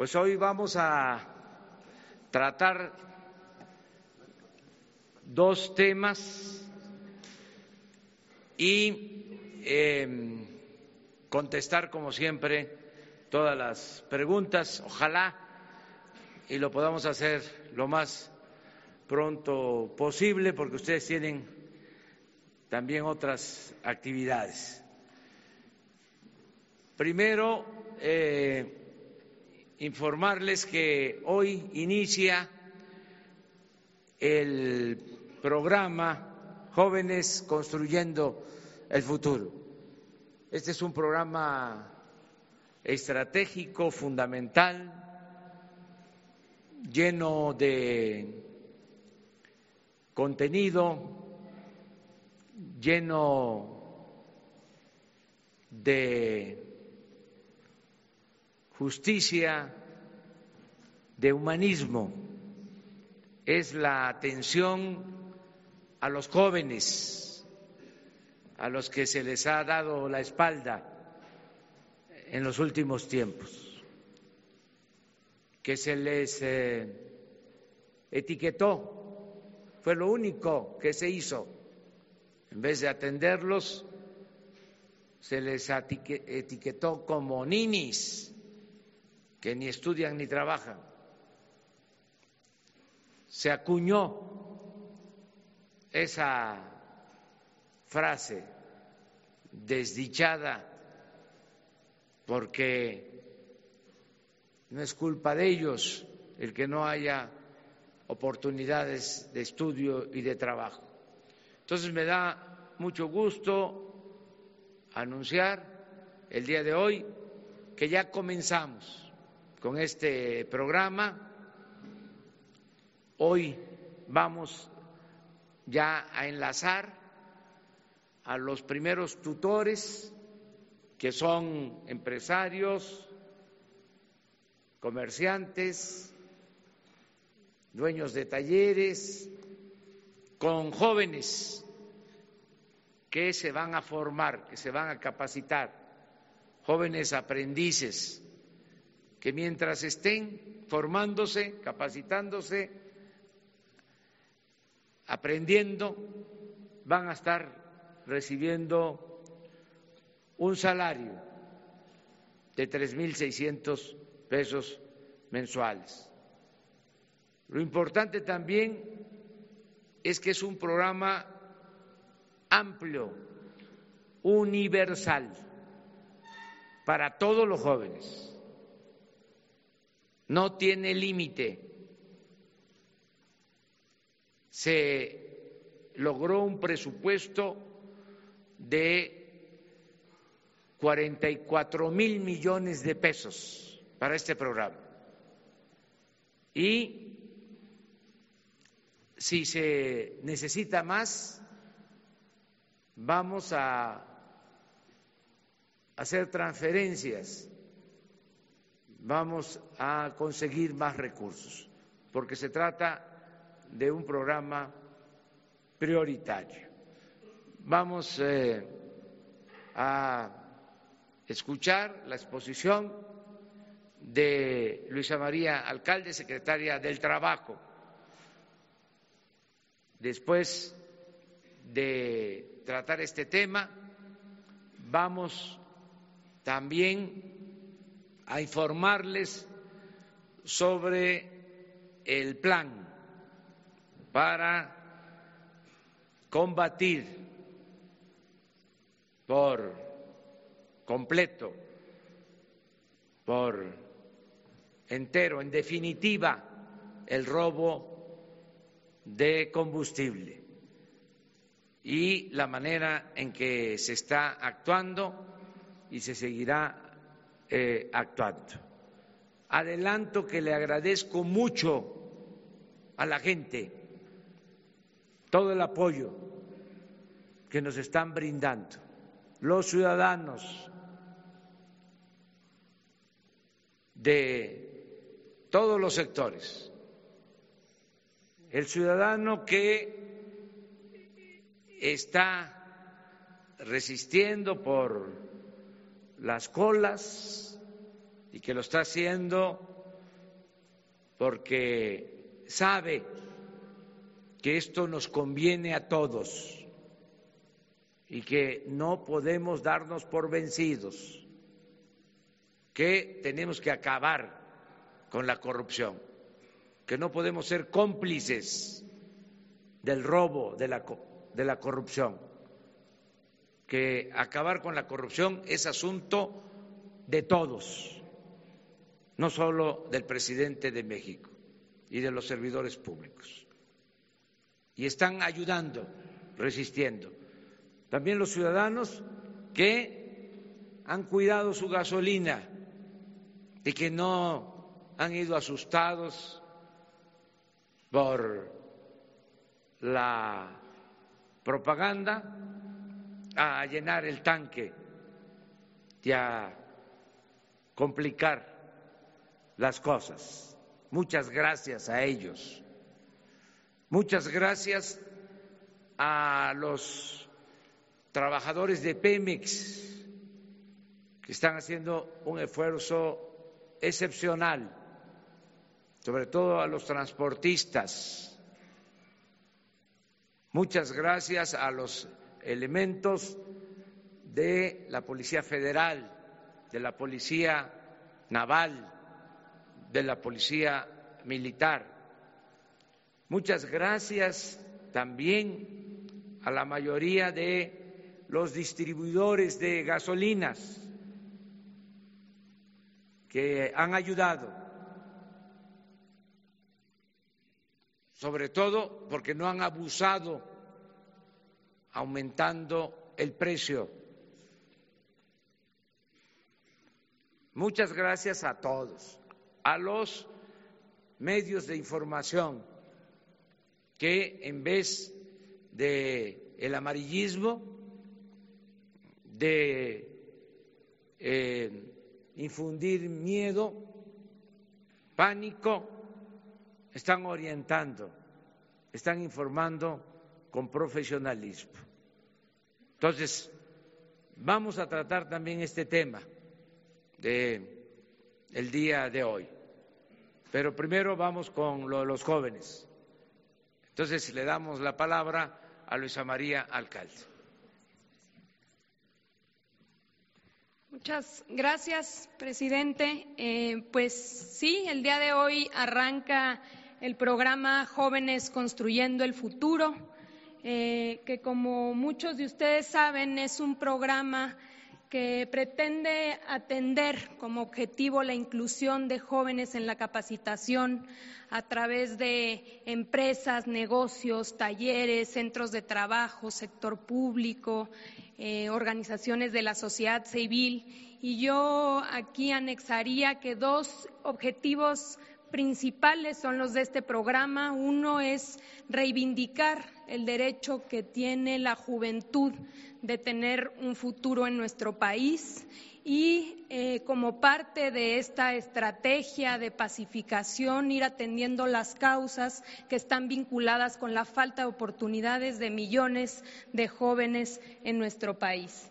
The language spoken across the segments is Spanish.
Pues hoy vamos a tratar dos temas y eh, contestar, como siempre, todas las preguntas. Ojalá y lo podamos hacer lo más pronto posible, porque ustedes tienen también otras actividades. Primero, eh, informarles que hoy inicia el programa Jóvenes Construyendo el Futuro. Este es un programa estratégico, fundamental, lleno de contenido, lleno de justicia, de humanismo, es la atención a los jóvenes, a los que se les ha dado la espalda en los últimos tiempos, que se les eh, etiquetó, fue lo único que se hizo, en vez de atenderlos, se les etiquetó como ninis que ni estudian ni trabajan. Se acuñó esa frase desdichada porque no es culpa de ellos el que no haya oportunidades de estudio y de trabajo. Entonces me da mucho gusto anunciar el día de hoy que ya comenzamos con este programa. Hoy vamos ya a enlazar a los primeros tutores que son empresarios, comerciantes, dueños de talleres, con jóvenes que se van a formar, que se van a capacitar, jóvenes aprendices que mientras estén formándose, capacitándose, aprendiendo, van a estar recibiendo un salario de tres mil seiscientos pesos mensuales. Lo importante también es que es un programa amplio, universal, para todos los jóvenes no tiene límite. Se logró un presupuesto de 44 mil millones de pesos para este programa. Y si se necesita más, vamos a hacer transferencias vamos a conseguir más recursos, porque se trata de un programa prioritario. Vamos eh, a escuchar la exposición de Luisa María Alcalde, secretaria del Trabajo. Después de tratar este tema, vamos también a informarles sobre el plan para combatir por completo, por entero, en definitiva, el robo de combustible y la manera en que se está actuando y se seguirá eh, actuando. Adelanto que le agradezco mucho a la gente todo el apoyo que nos están brindando los ciudadanos de todos los sectores. El ciudadano que está resistiendo por las colas y que lo está haciendo porque sabe que esto nos conviene a todos y que no podemos darnos por vencidos, que tenemos que acabar con la corrupción, que no podemos ser cómplices del robo, de la, de la corrupción, que acabar con la corrupción es asunto de todos, no solo del presidente de México y de los servidores públicos. Y están ayudando, resistiendo. También los ciudadanos que han cuidado su gasolina y que no han ido asustados por la propaganda a llenar el tanque y a complicar las cosas. Muchas gracias a ellos. Muchas gracias a los trabajadores de Pemex que están haciendo un esfuerzo excepcional, sobre todo a los transportistas Muchas gracias a los elementos de la Policía Federal, de la Policía Naval, de la Policía Militar. Muchas gracias también a la mayoría de los distribuidores de gasolinas que han ayudado sobre todo porque no han abusado aumentando el precio. Muchas gracias a todos, a los medios de información que en vez de el amarillismo, de eh, infundir miedo, pánico, están orientando, están informando con profesionalismo. Entonces, vamos a tratar también este tema de el día de hoy. Pero primero vamos con lo de los jóvenes. Entonces le damos la palabra a Luisa María Alcalde. Muchas gracias, presidente. Eh, pues sí, el día de hoy arranca el programa Jóvenes Construyendo el Futuro, eh, que como muchos de ustedes saben es un programa que pretende atender como objetivo la inclusión de jóvenes en la capacitación a través de empresas, negocios, talleres, centros de trabajo, sector público, eh, organizaciones de la sociedad civil. Y yo aquí anexaría que dos objetivos principales son los de este programa. Uno es reivindicar el derecho que tiene la juventud de tener un futuro en nuestro país y eh, como parte de esta estrategia de pacificación ir atendiendo las causas que están vinculadas con la falta de oportunidades de millones de jóvenes en nuestro país.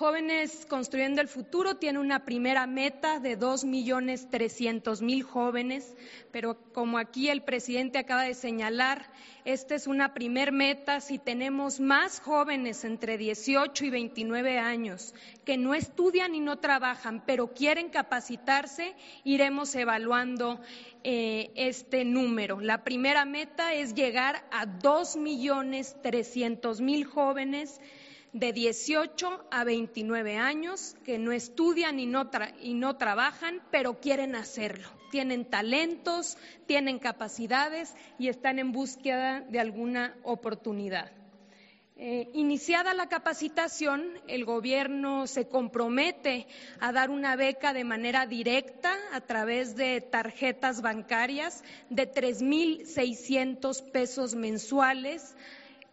Jóvenes Construyendo el Futuro tiene una primera meta de dos millones trescientos mil jóvenes, pero como aquí el presidente acaba de señalar, esta es una primer meta. Si tenemos más jóvenes entre 18 y 29 años que no estudian y no trabajan, pero quieren capacitarse, iremos evaluando eh, este número. La primera meta es llegar a dos millones trescientos mil jóvenes de 18 a 29 años que no estudian y no, y no trabajan, pero quieren hacerlo. Tienen talentos, tienen capacidades y están en búsqueda de alguna oportunidad. Eh, iniciada la capacitación, el Gobierno se compromete a dar una beca de manera directa a través de tarjetas bancarias de 3.600 pesos mensuales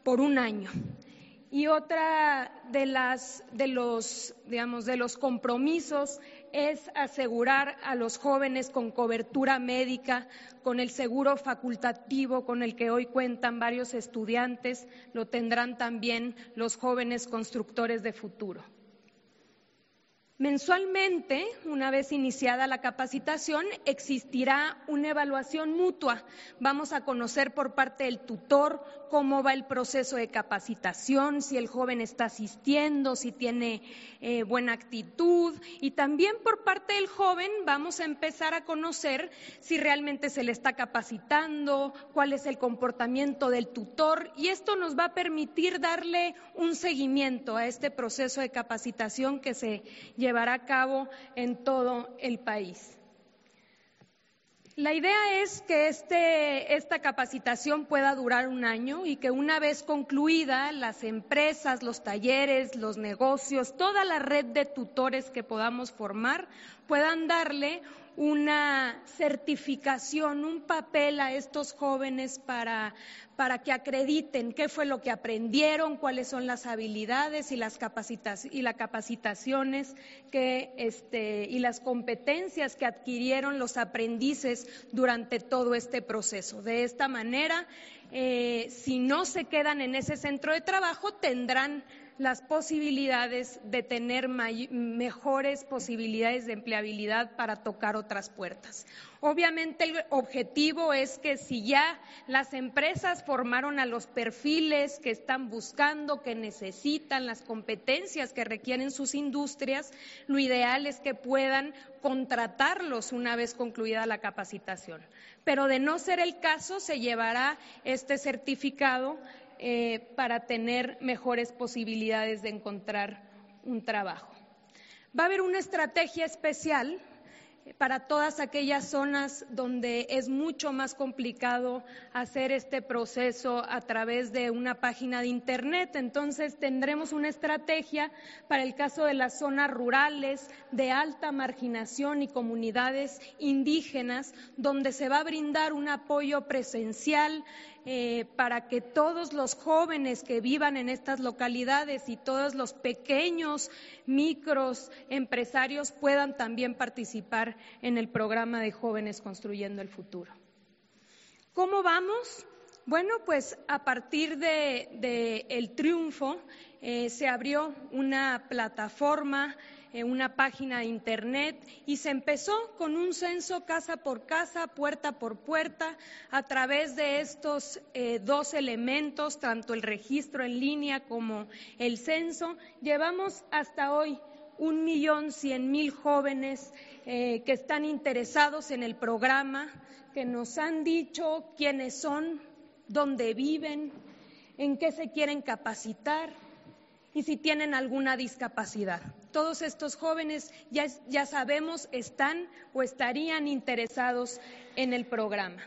por un año. Y otra de las de los de los compromisos es asegurar a los jóvenes con cobertura médica, con el seguro facultativo con el que hoy cuentan varios estudiantes, lo tendrán también los jóvenes constructores de futuro. Mensualmente, una vez iniciada la capacitación, existirá una evaluación mutua. Vamos a conocer por parte del tutor cómo va el proceso de capacitación, si el joven está asistiendo, si tiene eh, buena actitud y también por parte del joven vamos a empezar a conocer si realmente se le está capacitando, cuál es el comportamiento del tutor y esto nos va a permitir darle un seguimiento a este proceso de capacitación que se llevará a cabo en todo el país. La idea es que este, esta capacitación pueda durar un año y que una vez concluida, las empresas, los talleres, los negocios, toda la red de tutores que podamos formar puedan darle una certificación, un papel a estos jóvenes para, para que acrediten qué fue lo que aprendieron, cuáles son las habilidades y las y capacitaciones este, y las competencias que adquirieron los aprendices durante todo este proceso. De esta manera, eh, si no se quedan en ese centro de trabajo, tendrán las posibilidades de tener mejores posibilidades de empleabilidad para tocar otras puertas. Obviamente el objetivo es que si ya las empresas formaron a los perfiles que están buscando, que necesitan, las competencias que requieren sus industrias, lo ideal es que puedan contratarlos una vez concluida la capacitación. Pero de no ser el caso, se llevará este certificado eh, para tener mejores posibilidades de encontrar un trabajo. Va a haber una estrategia especial para todas aquellas zonas donde es mucho más complicado hacer este proceso a través de una página de Internet. Entonces tendremos una estrategia para el caso de las zonas rurales de alta marginación y comunidades indígenas, donde se va a brindar un apoyo presencial eh, para que todos los jóvenes que vivan en estas localidades y todos los pequeños micros empresarios puedan también participar en el programa de jóvenes construyendo el futuro. ¿Cómo vamos? Bueno, pues a partir de, triunfo eh, se abrió una plataforma en una página de internet y se empezó con un censo casa por casa, puerta por puerta, a través de estos eh, dos elementos, tanto el registro en línea como el censo. Llevamos hasta hoy un millón cien mil jóvenes eh, que están interesados en el programa, que nos han dicho quiénes son, dónde viven, en qué se quieren capacitar y si tienen alguna discapacidad. Todos estos jóvenes ya, ya sabemos están o estarían interesados en el programa.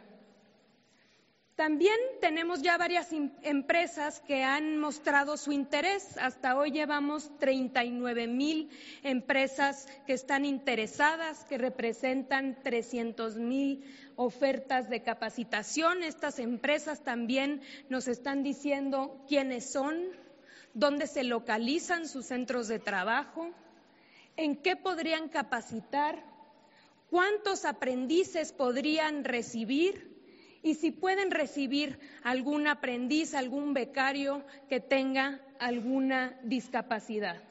También tenemos ya varias em, empresas que han mostrado su interés. Hasta hoy llevamos 39 mil empresas que están interesadas, que representan 300 mil ofertas de capacitación. Estas empresas también nos están diciendo quiénes son, dónde se localizan sus centros de trabajo, en qué podrían capacitar, cuántos aprendices podrían recibir y si pueden recibir algún aprendiz, algún becario que tenga alguna discapacidad.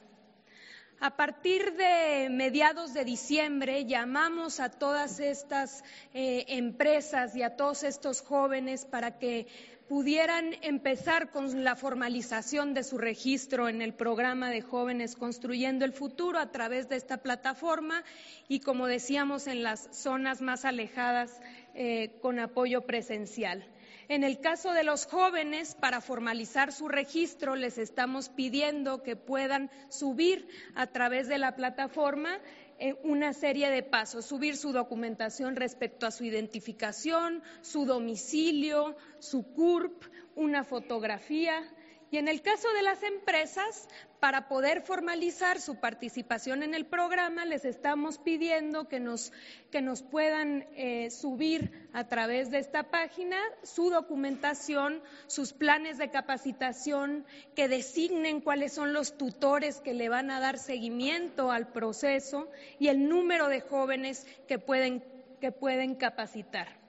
A partir de mediados de diciembre llamamos a todas estas eh, empresas y a todos estos jóvenes para que pudieran empezar con la formalización de su registro en el programa de jóvenes Construyendo el Futuro a través de esta plataforma y, como decíamos, en las zonas más alejadas eh, con apoyo presencial. En el caso de los jóvenes, para formalizar su registro, les estamos pidiendo que puedan subir a través de la plataforma una serie de pasos, subir su documentación respecto a su identificación, su domicilio, su CURP, una fotografía. Y en el caso de las empresas, para poder formalizar su participación en el programa, les estamos pidiendo que nos, que nos puedan eh, subir a través de esta página su documentación, sus planes de capacitación, que designen cuáles son los tutores que le van a dar seguimiento al proceso y el número de jóvenes que pueden, que pueden capacitar.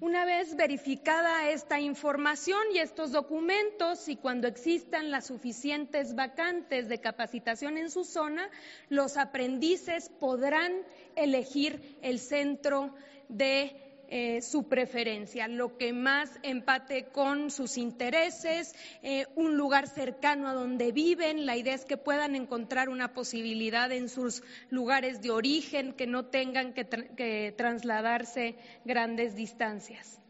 Una vez verificada esta información y estos documentos y cuando existan las suficientes vacantes de capacitación en su zona, los aprendices podrán elegir el centro de eh, su preferencia, lo que más empate con sus intereses, eh, un lugar cercano a donde viven. La idea es que puedan encontrar una posibilidad en sus lugares de origen, que no tengan que trasladarse grandes distancias.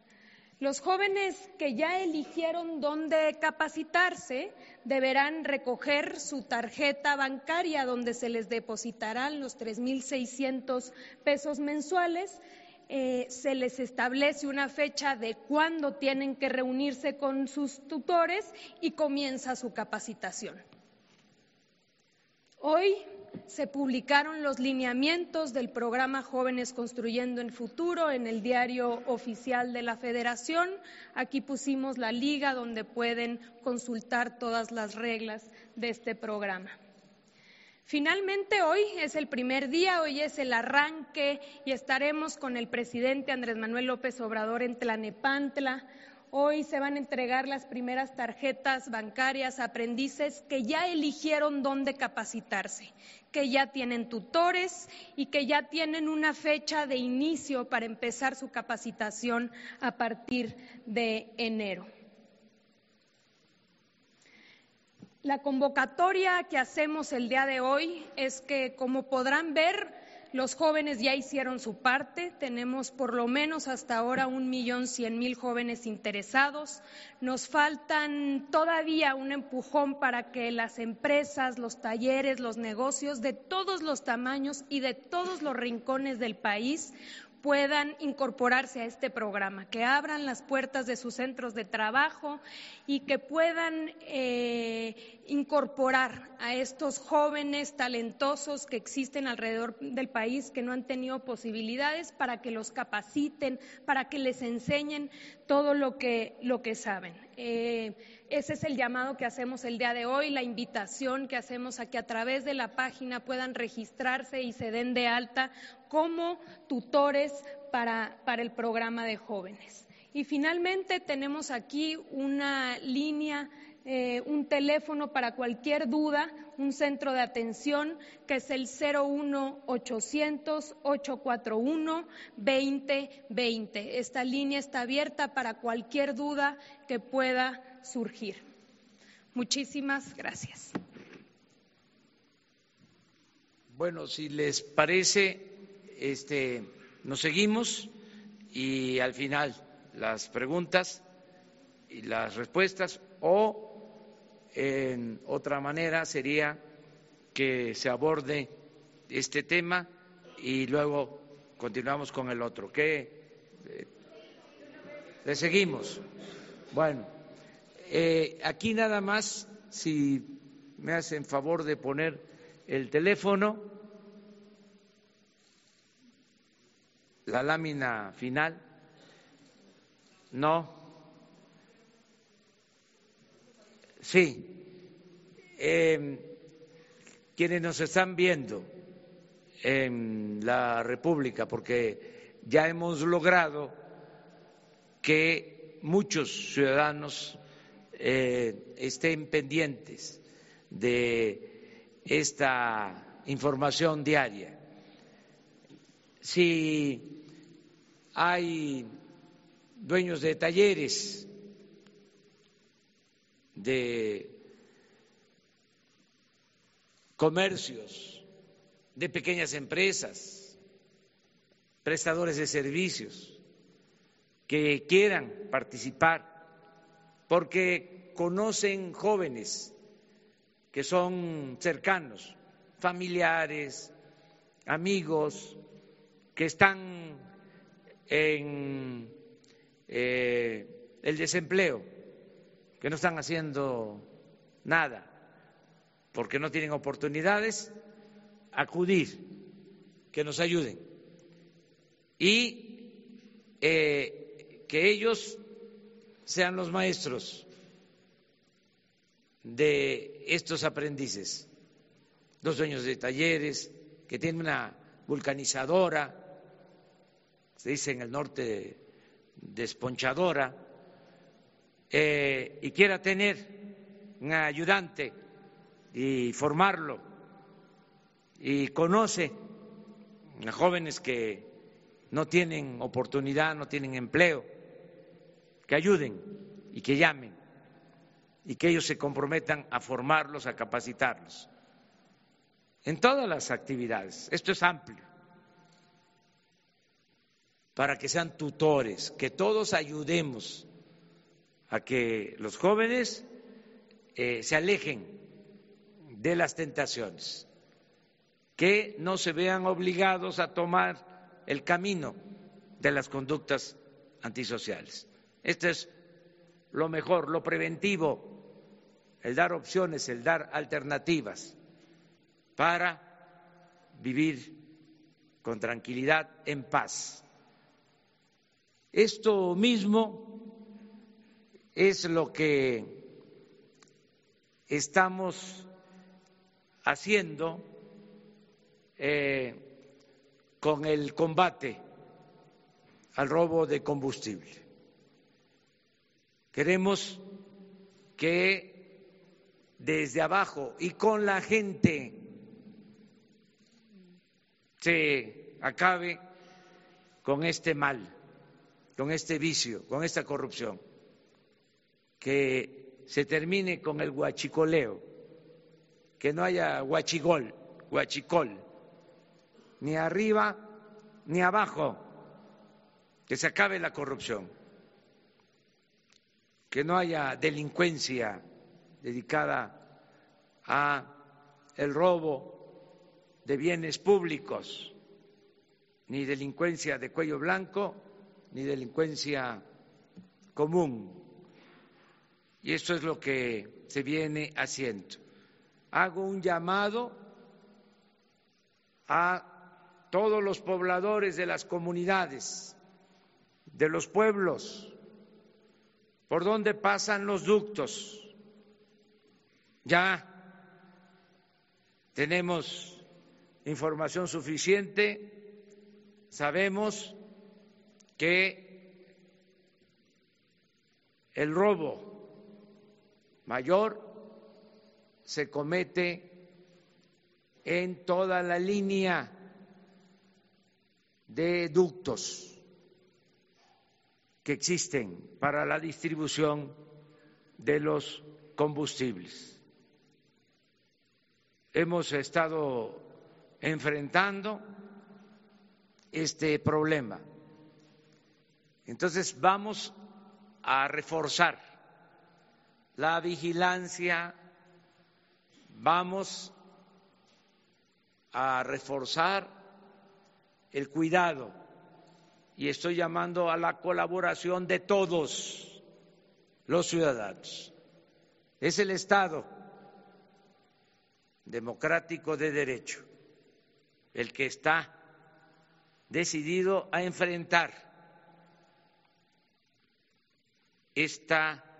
Los jóvenes que ya eligieron dónde capacitarse deberán recoger su tarjeta bancaria donde se les depositarán los 3.600 pesos mensuales eh, se les establece una fecha de cuándo tienen que reunirse con sus tutores y comienza su capacitación. Hoy se publicaron los lineamientos del programa Jóvenes Construyendo el Futuro en el diario oficial de la Federación. Aquí pusimos la liga donde pueden consultar todas las reglas de este programa. Finalmente hoy es el primer día, hoy es el arranque y estaremos con el presidente Andrés Manuel López Obrador en Tlanepantla. Hoy se van a entregar las primeras tarjetas bancarias a aprendices que ya eligieron dónde capacitarse, que ya tienen tutores y que ya tienen una fecha de inicio para empezar su capacitación a partir de enero. La convocatoria que hacemos el día de hoy es que, como podrán ver, los jóvenes ya hicieron su parte. Tenemos por lo menos hasta ahora un millón cien mil jóvenes interesados. Nos faltan todavía un empujón para que las empresas, los talleres, los negocios de todos los tamaños y de todos los rincones del país puedan incorporarse a este programa, que abran las puertas de sus centros de trabajo y que puedan eh, incorporar a estos jóvenes talentosos que existen alrededor del país, que no han tenido posibilidades, para que los capaciten, para que les enseñen todo lo que, lo que saben. Eh, ese es el llamado que hacemos el día de hoy, la invitación que hacemos a que a través de la página puedan registrarse y se den de alta como tutores para, el programa de jóvenes. Y finalmente tenemos aquí una línea eh, un teléfono para cualquier duda, un centro de atención que es el 01800 841 2020. Esta línea está abierta para cualquier duda que pueda surgir. Muchísimas gracias. Bueno, si les parece, este, nos seguimos y al final las preguntas y las respuestas o en otra manera sería que se aborde este tema y luego continuamos con el otro. ¿Qué? Eh, ¿Le seguimos? Bueno. Eh, aquí nada más, si me hacen favor de poner el teléfono, la lámina final, no, sí, em, quienes nos están viendo en la República, porque ya hemos logrado que muchos ciudadanos eh, estén pendientes de esta información diaria. Si hay dueños de talleres, de comercios, de pequeñas empresas, prestadores de servicios que quieran participar porque conocen jóvenes que son cercanos, familiares, amigos, que están en eh, el desempleo, que no están haciendo nada, porque no tienen oportunidades, acudir, que nos ayuden. Y eh, que ellos sean los maestros de estos aprendices, los dueños de talleres, que tienen una vulcanizadora, se dice en el norte desponchadora eh, y quiera tener un ayudante y formarlo y conoce a jóvenes que no tienen oportunidad, no tienen empleo, que ayuden y que llamen y que ellos se comprometan a formarlos, a capacitarlos en todas las actividades. Esto es amplio para que sean tutores, que todos ayudemos a que los jóvenes eh, se alejen de las tentaciones, que no se vean obligados a tomar el camino de las conductas antisociales. Esto es lo mejor, lo preventivo, el dar opciones, el dar alternativas para vivir con tranquilidad, en paz. Esto mismo es lo que estamos haciendo eh, con el combate al robo de combustible. Queremos que desde abajo y con la gente se acabe con este mal con este vicio, con esta corrupción, que se termine con el guachicoleo, que no haya guachigol, guachicol, ni arriba ni abajo, que se acabe la corrupción, que no haya delincuencia dedicada a el robo de bienes públicos, ni delincuencia de cuello blanco, ni delincuencia común. Y esto es lo que se viene haciendo. Hago un llamado a todos los pobladores de las comunidades, de los pueblos, por donde pasan los ductos. Ya tenemos información suficiente, sabemos que el robo mayor se comete en toda la línea de ductos que existen para la distribución de los combustibles. Hemos estado enfrentando este problema entonces vamos a reforzar la vigilancia, vamos a reforzar el cuidado y estoy llamando a la colaboración de todos los ciudadanos. Es el Estado democrático de derecho el que está decidido a enfrentar esta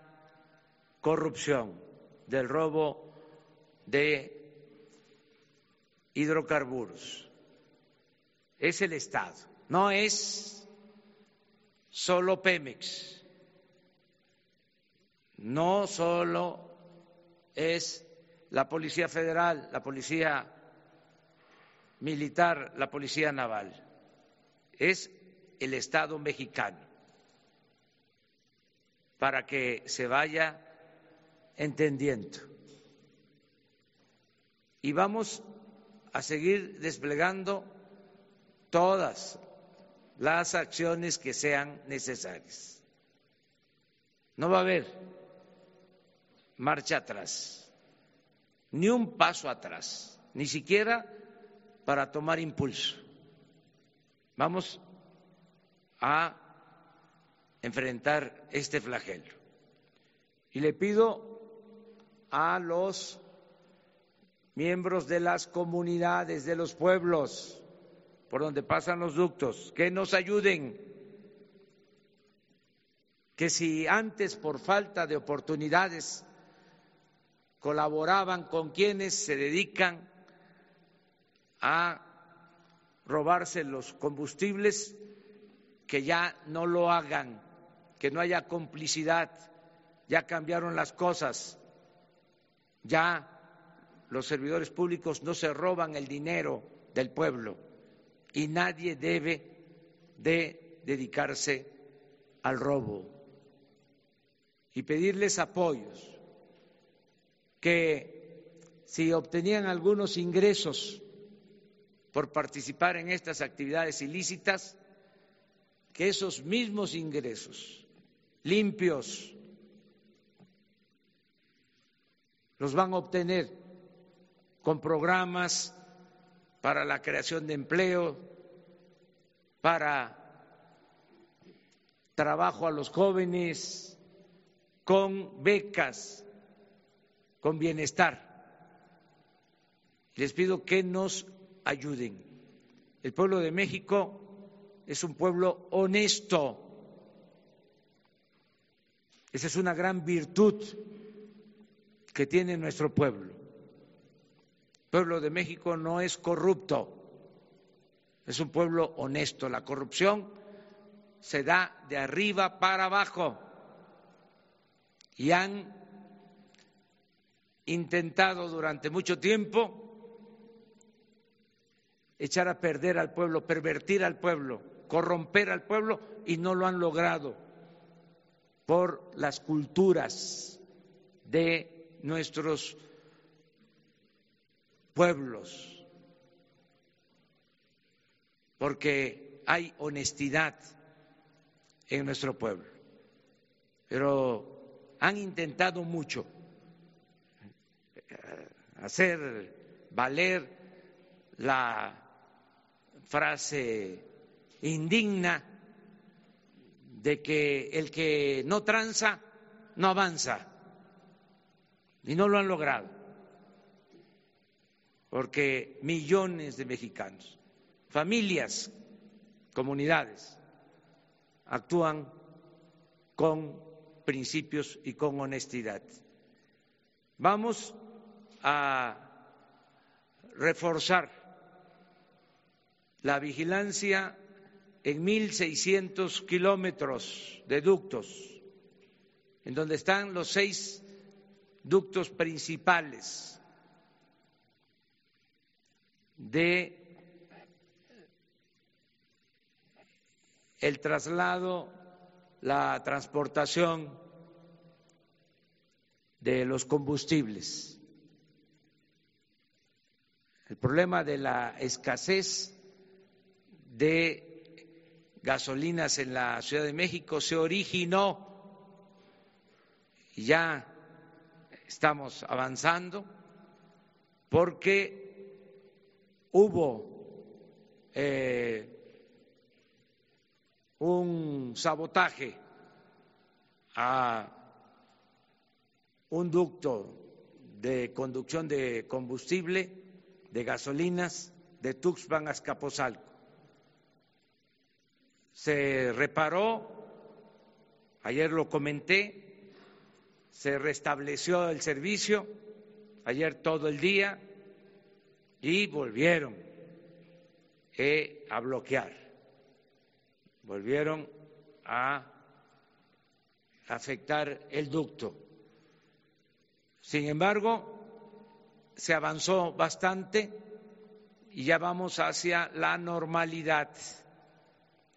corrupción del robo de hidrocarburos. Es el Estado, no es solo Pemex, no solo es la Policía Federal, la Policía Militar, la Policía Naval, es el Estado mexicano. Para que se vaya entendiendo. Y vamos a seguir desplegando todas las acciones que sean necesarias. No va a haber marcha atrás, ni un paso atrás, ni siquiera para tomar impulso. Vamos a enfrentar este flagelo. Y le pido a los miembros de las comunidades, de los pueblos por donde pasan los ductos, que nos ayuden, que si antes por falta de oportunidades colaboraban con quienes se dedican a robarse los combustibles, que ya no lo hagan, que no haya complicidad, ya cambiaron las cosas, ya los servidores públicos no se roban el dinero del pueblo y nadie debe de dedicarse al robo. Y pedirles apoyos, que si obtenían algunos ingresos por participar en estas actividades ilícitas, que esos mismos ingresos limpios los van a obtener con programas para la creación de empleo, para trabajo a los jóvenes, con becas, con bienestar. Les pido que nos ayuden. El pueblo de México es un pueblo honesto. Esa es una gran virtud que tiene nuestro pueblo. El pueblo de México no es corrupto, es un pueblo honesto. La corrupción se da de arriba para abajo y han intentado durante mucho tiempo echar a perder al pueblo, pervertir al pueblo corromper al pueblo y no lo han logrado por las culturas de nuestros pueblos, porque hay honestidad en nuestro pueblo, pero han intentado mucho eh, hacer valer la frase indigna de que el que no tranza no avanza. Y no lo han logrado. Porque millones de mexicanos, familias, comunidades, actúan con principios y con honestidad. Vamos a reforzar la vigilancia en 1.600 kilómetros de ductos, en donde están los seis ductos principales de el traslado, la transportación de los combustibles. El problema de la escasez de gasolinas en la Ciudad de México se originó ya estamos avanzando porque hubo eh, un sabotaje a un ducto de conducción de combustible de gasolinas de Tuxpan a Escaposalco se reparó, ayer lo comenté, se restableció el servicio, ayer todo el día, y volvieron eh, a bloquear, volvieron a afectar el ducto. Sin embargo, se avanzó bastante y ya vamos hacia la normalidad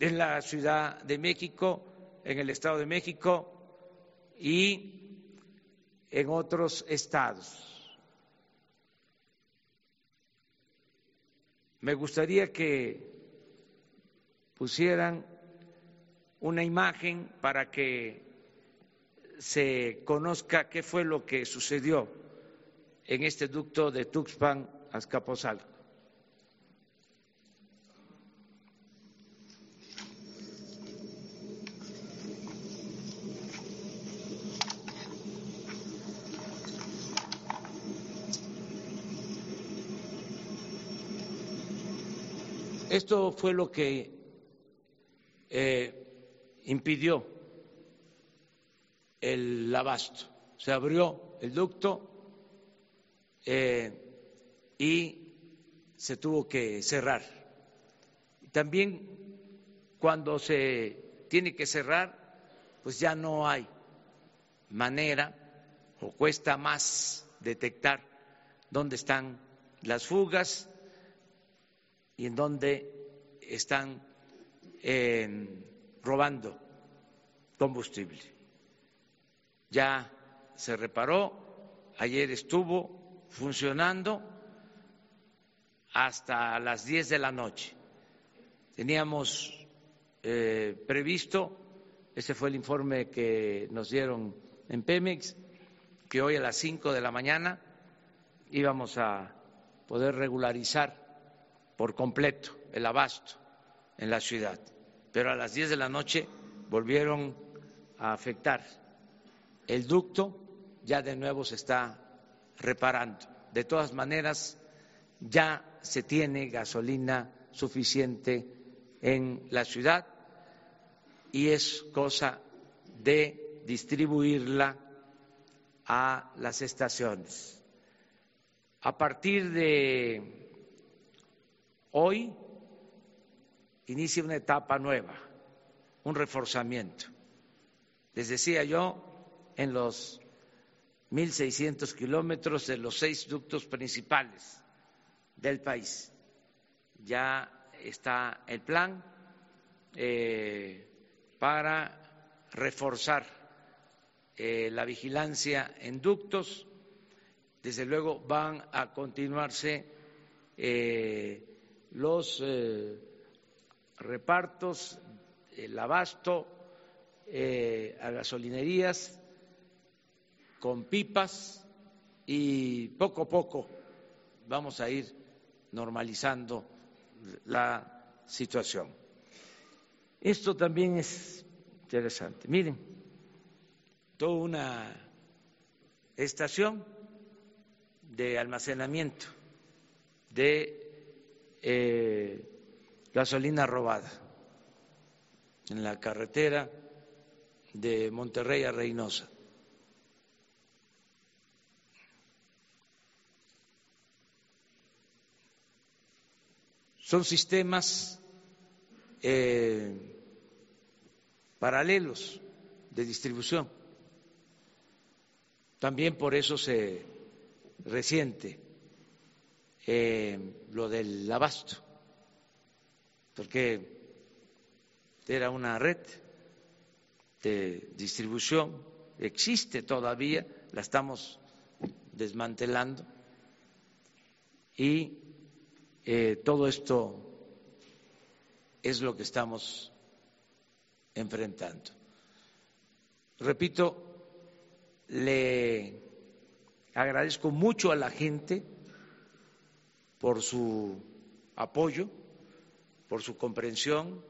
en la Ciudad de México, en el Estado de México y en otros estados. Me gustaría que pusieran una imagen para que se conozca qué fue lo que sucedió en este ducto de Tuxpan a Azcapotzalco. Esto fue lo que eh, impidió el abasto. Se abrió el ducto eh, y se tuvo que cerrar. También cuando se tiene que cerrar, pues ya no hay manera o cuesta más detectar dónde están las fugas y en dónde están eh, robando combustible. Ya se reparó, ayer estuvo funcionando hasta las 10 de la noche. Teníamos eh, previsto, ese fue el informe que nos dieron en Pemex, que hoy a las 5 de la mañana íbamos a poder regularizar por completo el abasto en la ciudad. Pero a las 10 de la noche volvieron a afectar. El ducto ya de nuevo se está reparando. De todas maneras, ya se tiene gasolina suficiente en la ciudad y es cosa de distribuirla a las estaciones. A partir de hoy inicia una etapa nueva, un reforzamiento. Les decía yo, en los 1.600 kilómetros de los seis ductos principales del país. Ya está el plan eh, para reforzar eh, la vigilancia en ductos. Desde luego van a continuarse eh, los repartos, el abasto a gasolinerías con pipas y poco a poco vamos a ir normalizando la situación. Esto también es interesante. Miren, toda una estación de almacenamiento de eh, gasolina robada en la carretera de Monterrey a Reynosa. Son sistemas eh, paralelos de distribución. También por eso se resiente eh, lo del abasto, porque era una red de distribución, existe todavía, la estamos desmantelando y eh, todo esto es lo que estamos enfrentando. Repito, le agradezco mucho a la gente por su apoyo, por su comprensión.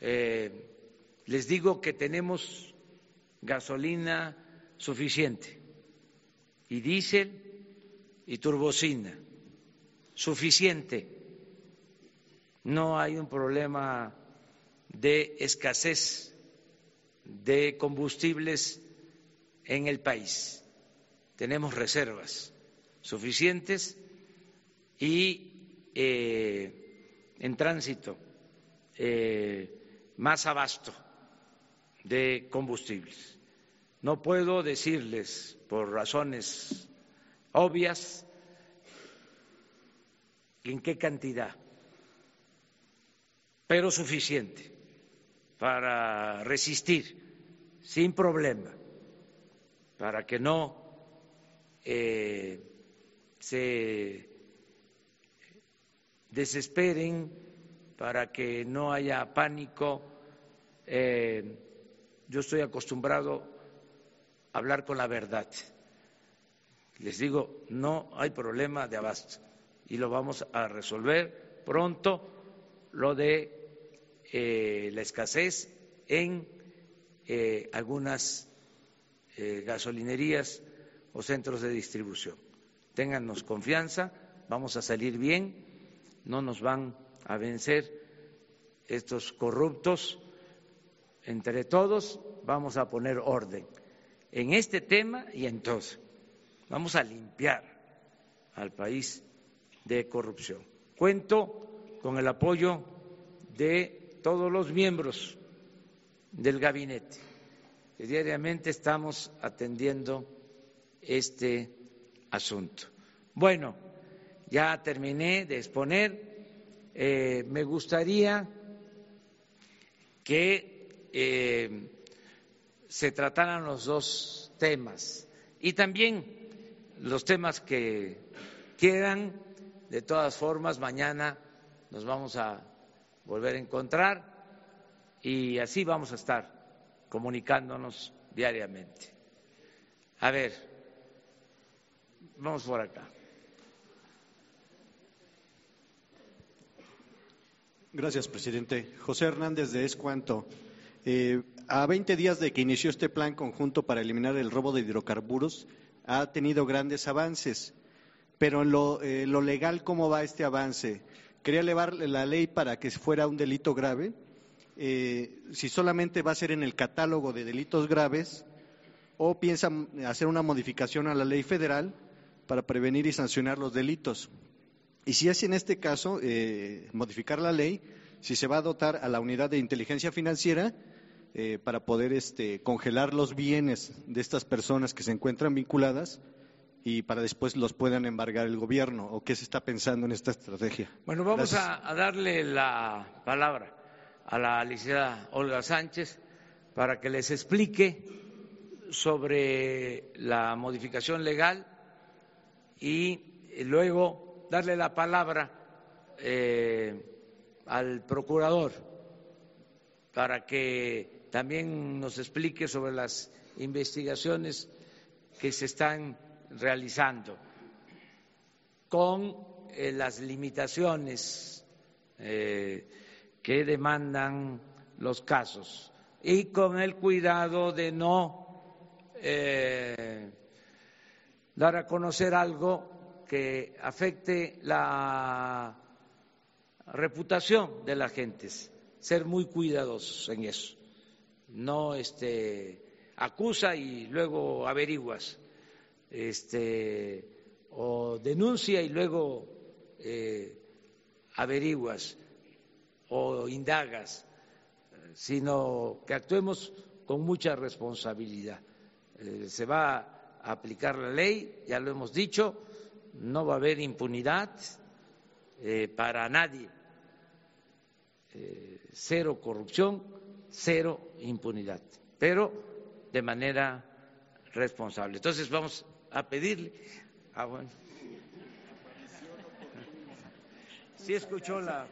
Eh, les digo que tenemos gasolina suficiente y diésel y turbocina suficiente. No hay un problema de escasez de combustibles en el país. Tenemos reservas suficientes y eh, en tránsito eh, más abasto de combustibles. No puedo decirles, por razones obvias, en qué cantidad, pero suficiente para resistir sin problema, para que no eh, se desesperen, para que no haya pánico. Eh, yo estoy acostumbrado a hablar con la verdad. Les digo, no hay problema de abasto y lo vamos a resolver pronto, lo de eh, la escasez en eh, algunas gasolinerías o centros de distribución. Téngannos confianza, vamos a salir bien, no nos van a vencer estos corruptos. Entre todos vamos a poner orden en este tema y en todo. Vamos a limpiar al país de corrupción. Cuento con el apoyo de todos los miembros del gabinete, que diariamente estamos atendiendo este asunto. Bueno, ya terminé de exponer. Eh, me gustaría que eh, se trataran los dos temas y también los temas que quedan. De todas formas, mañana nos vamos a volver a encontrar y así vamos a estar comunicándonos diariamente. A ver, vamos por acá. Gracias, presidente. José Hernández de Escuanto. Eh, a 20 días de que inició este plan conjunto para eliminar el robo de hidrocarburos, ha tenido grandes avances. Pero en lo, eh, legal, ¿cómo va este avance? Quería elevar la ley para que fuera un delito grave. Eh, si solamente va a ser en el catálogo de delitos graves, o piensa hacer una modificación a la ley federal para prevenir y sancionar los delitos. Y si es en este caso eh, modificar la ley, si se va a dotar a la unidad de inteligencia financiera eh, para poder este, congelar los bienes de estas personas que se encuentran vinculadas y para después los puedan embargar el gobierno o qué se está pensando en esta estrategia. Bueno, vamos a, darle la palabra a la licenciada Olga Sánchez para que les explique sobre la modificación legal y luego darle la palabra eh, al procurador para que también nos explique sobre las investigaciones que se están realizando con eh, las limitaciones eh, que demandan los casos y con el cuidado de no dar a conocer algo que afecte la reputación de las gentes, ser muy cuidadosos en eso no este, acusa y luego averiguas, este, o denuncia y luego eh, averiguas o indagas, sino que actuemos con mucha responsabilidad. Eh, se va a aplicar la ley, ya lo hemos dicho, no va a haber impunidad eh, para nadie, cero corrupción cero impunidad, pero de manera responsable. Entonces vamos a pedirle. Ah, bueno. Sí escuchó la.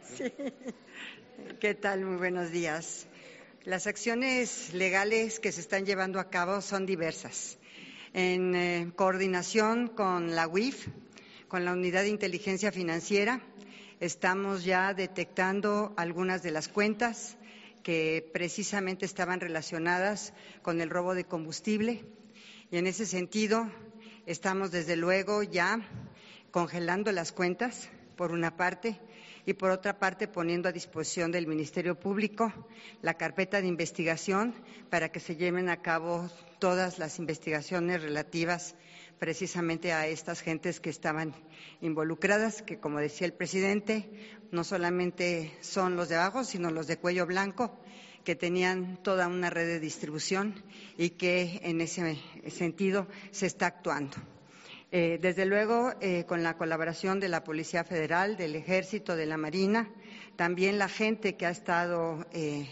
¿Qué tal? Muy buenos días. Las acciones legales que se están llevando a cabo son diversas. En eh, coordinación con la UIF, con la Unidad de Inteligencia Financiera, estamos ya detectando algunas de las cuentas que precisamente estaban relacionadas con el robo de combustible. Y en ese sentido, estamos desde luego ya congelando las cuentas, por una parte, y por otra parte poniendo a disposición del Ministerio Público la carpeta de investigación para que se lleven a cabo todas las investigaciones relativas precisamente a estas gentes que estaban involucradas, que como decía el presidente, no solamente son los de abajo, sino los de cuello blanco, que tenían toda una red de distribución y que en ese sentido se está actuando. Eh, desde luego, eh, con la colaboración de la Policía Federal, del Ejército, de la Marina, también la gente que ha estado eh,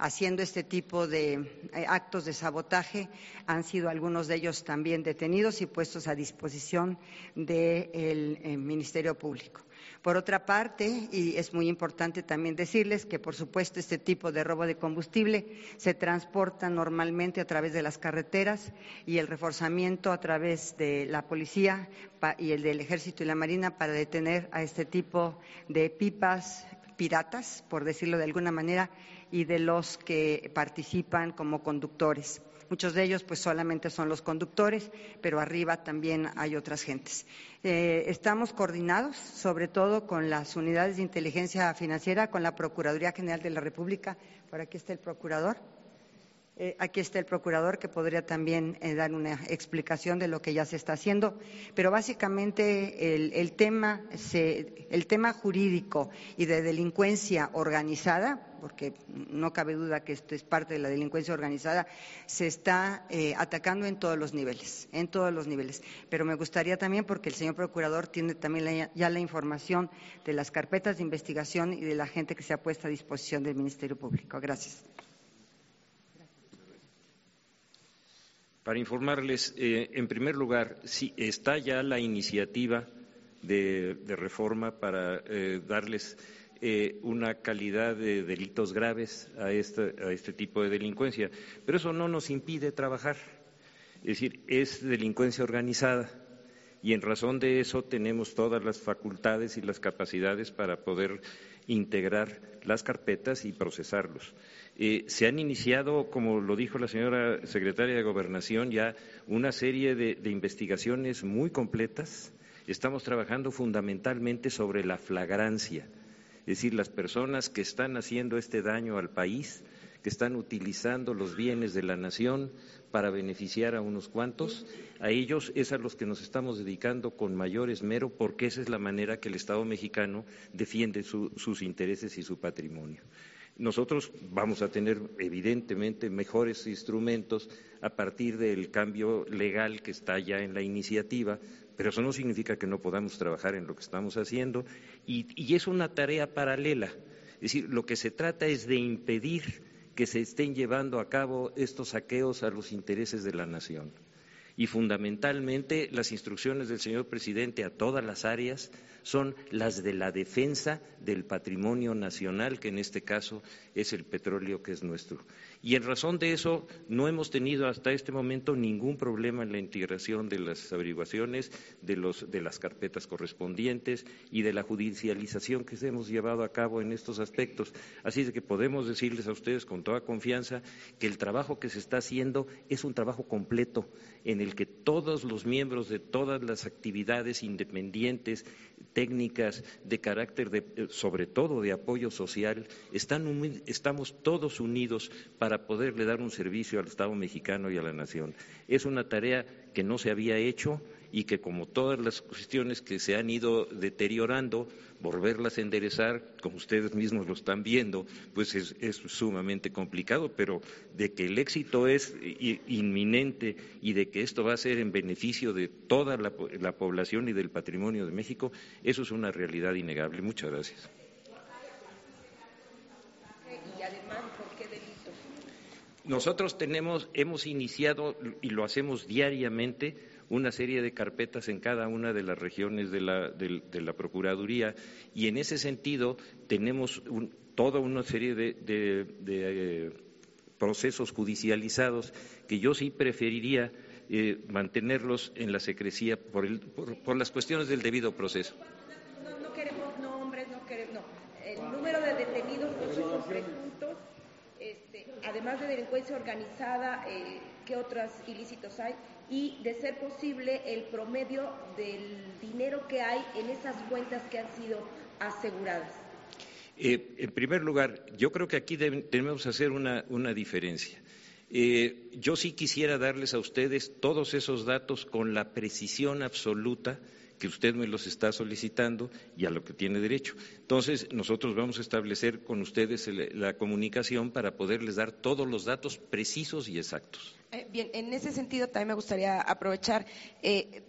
haciendo este tipo de eh, actos de sabotaje. Han sido algunos de ellos también detenidos y puestos a disposición del eh, Ministerio Público. Por otra parte, y es muy importante también decirles que, por supuesto, este tipo de robo de combustible se transporta normalmente a través de las carreteras y el reforzamiento a través de la policía y el del Ejército y la Marina para detener a este tipo de pipas piratas, por decirlo de alguna manera, y de los que participan como conductores. Muchos de ellos pues solamente son los conductores, pero arriba también hay otras gentes. Eh, estamos coordinados, sobre todo con las unidades de inteligencia financiera, con la Procuraduría General de la República. Por aquí está el procurador. Eh, aquí está el procurador que podría también eh, dar una explicación de lo que ya se está haciendo, pero básicamente el, tema, el tema jurídico y de delincuencia organizada, porque no cabe duda que esto es parte de la delincuencia organizada, se está eh, atacando en todos los niveles, en todos los niveles. Pero me gustaría también, porque el señor procurador tiene también ya la información de las carpetas de investigación y de la gente que se ha puesto a disposición del Ministerio Público. Gracias. Para informarles, eh, en primer lugar, si está ya la iniciativa de, reforma para eh, darles eh, una calidad de delitos graves a este, a este tipo de delincuencia. Pero eso no nos impide trabajar. Es decir, es delincuencia organizada y en razón de eso tenemos todas las facultades y las capacidades para poder integrar las carpetas y procesarlos. Eh, se han iniciado, como lo dijo la señora secretaria de Gobernación, ya una serie de, investigaciones muy completas. Estamos trabajando fundamentalmente sobre la flagrancia, es decir, las personas que están haciendo este daño al país, que están utilizando los bienes de la nación para beneficiar a unos cuantos, a ellos es a los que nos estamos dedicando con mayor esmero porque esa es la manera que el Estado mexicano defiende sus intereses y su patrimonio. Nosotros vamos a tener, evidentemente, mejores instrumentos a partir del cambio legal que está ya en la iniciativa, pero eso no significa que no podamos trabajar en lo que estamos haciendo y, y es una tarea paralela. Es decir, lo que se trata es de impedir que se estén llevando a cabo estos saqueos a los intereses de la nación. Y fundamentalmente las instrucciones del señor presidente a todas las áreas son las de la defensa del patrimonio nacional, que en este caso es el petróleo que es nuestro. Y en razón de eso no hemos tenido hasta este momento ningún problema en la integración de las averiguaciones, de, las carpetas correspondientes y de la judicialización que hemos llevado a cabo en estos aspectos. Así de que podemos decirles a ustedes con toda confianza que el trabajo que se está haciendo es un trabajo completo en el que todos los miembros de todas las actividades independientes técnicas de carácter de, eh, sobre todo de apoyo social, estamos todos unidos para poderle dar un servicio al Estado mexicano y a la nación. Es una tarea que no se había hecho y que como todas las cuestiones que se han ido deteriorando, volverlas a enderezar, como ustedes mismos lo están viendo, pues es, sumamente complicado, pero de que el éxito es inminente y de que esto va a ser en beneficio de toda la, la población y del patrimonio de México, eso es una realidad innegable. Muchas gracias. Nosotros tenemos, hemos iniciado y lo hacemos diariamente una serie de carpetas en cada una de las regiones de la, la Procuraduría y en ese sentido tenemos toda una serie de, eh, procesos judicializados que yo sí preferiría eh, mantenerlos en la secrecía por, por, las cuestiones del debido proceso. No, queremos nombres, no queremos. El número de detenidos, presuntos, este, además de delincuencia organizada, eh, ¿qué otros ilícitos hay? Y, de ser posible, el promedio del dinero que hay en esas cuentas que han sido aseguradas. Eh, en primer lugar, yo creo que aquí debemos hacer una, diferencia. Eh, yo sí quisiera darles a ustedes todos esos datos con la precisión absoluta que usted me los está solicitando y a lo que tiene derecho. Entonces, nosotros vamos a establecer con ustedes la comunicación para poderles dar todos los datos precisos y exactos. Eh, bien, en ese sentido también me gustaría aprovechar. Eh,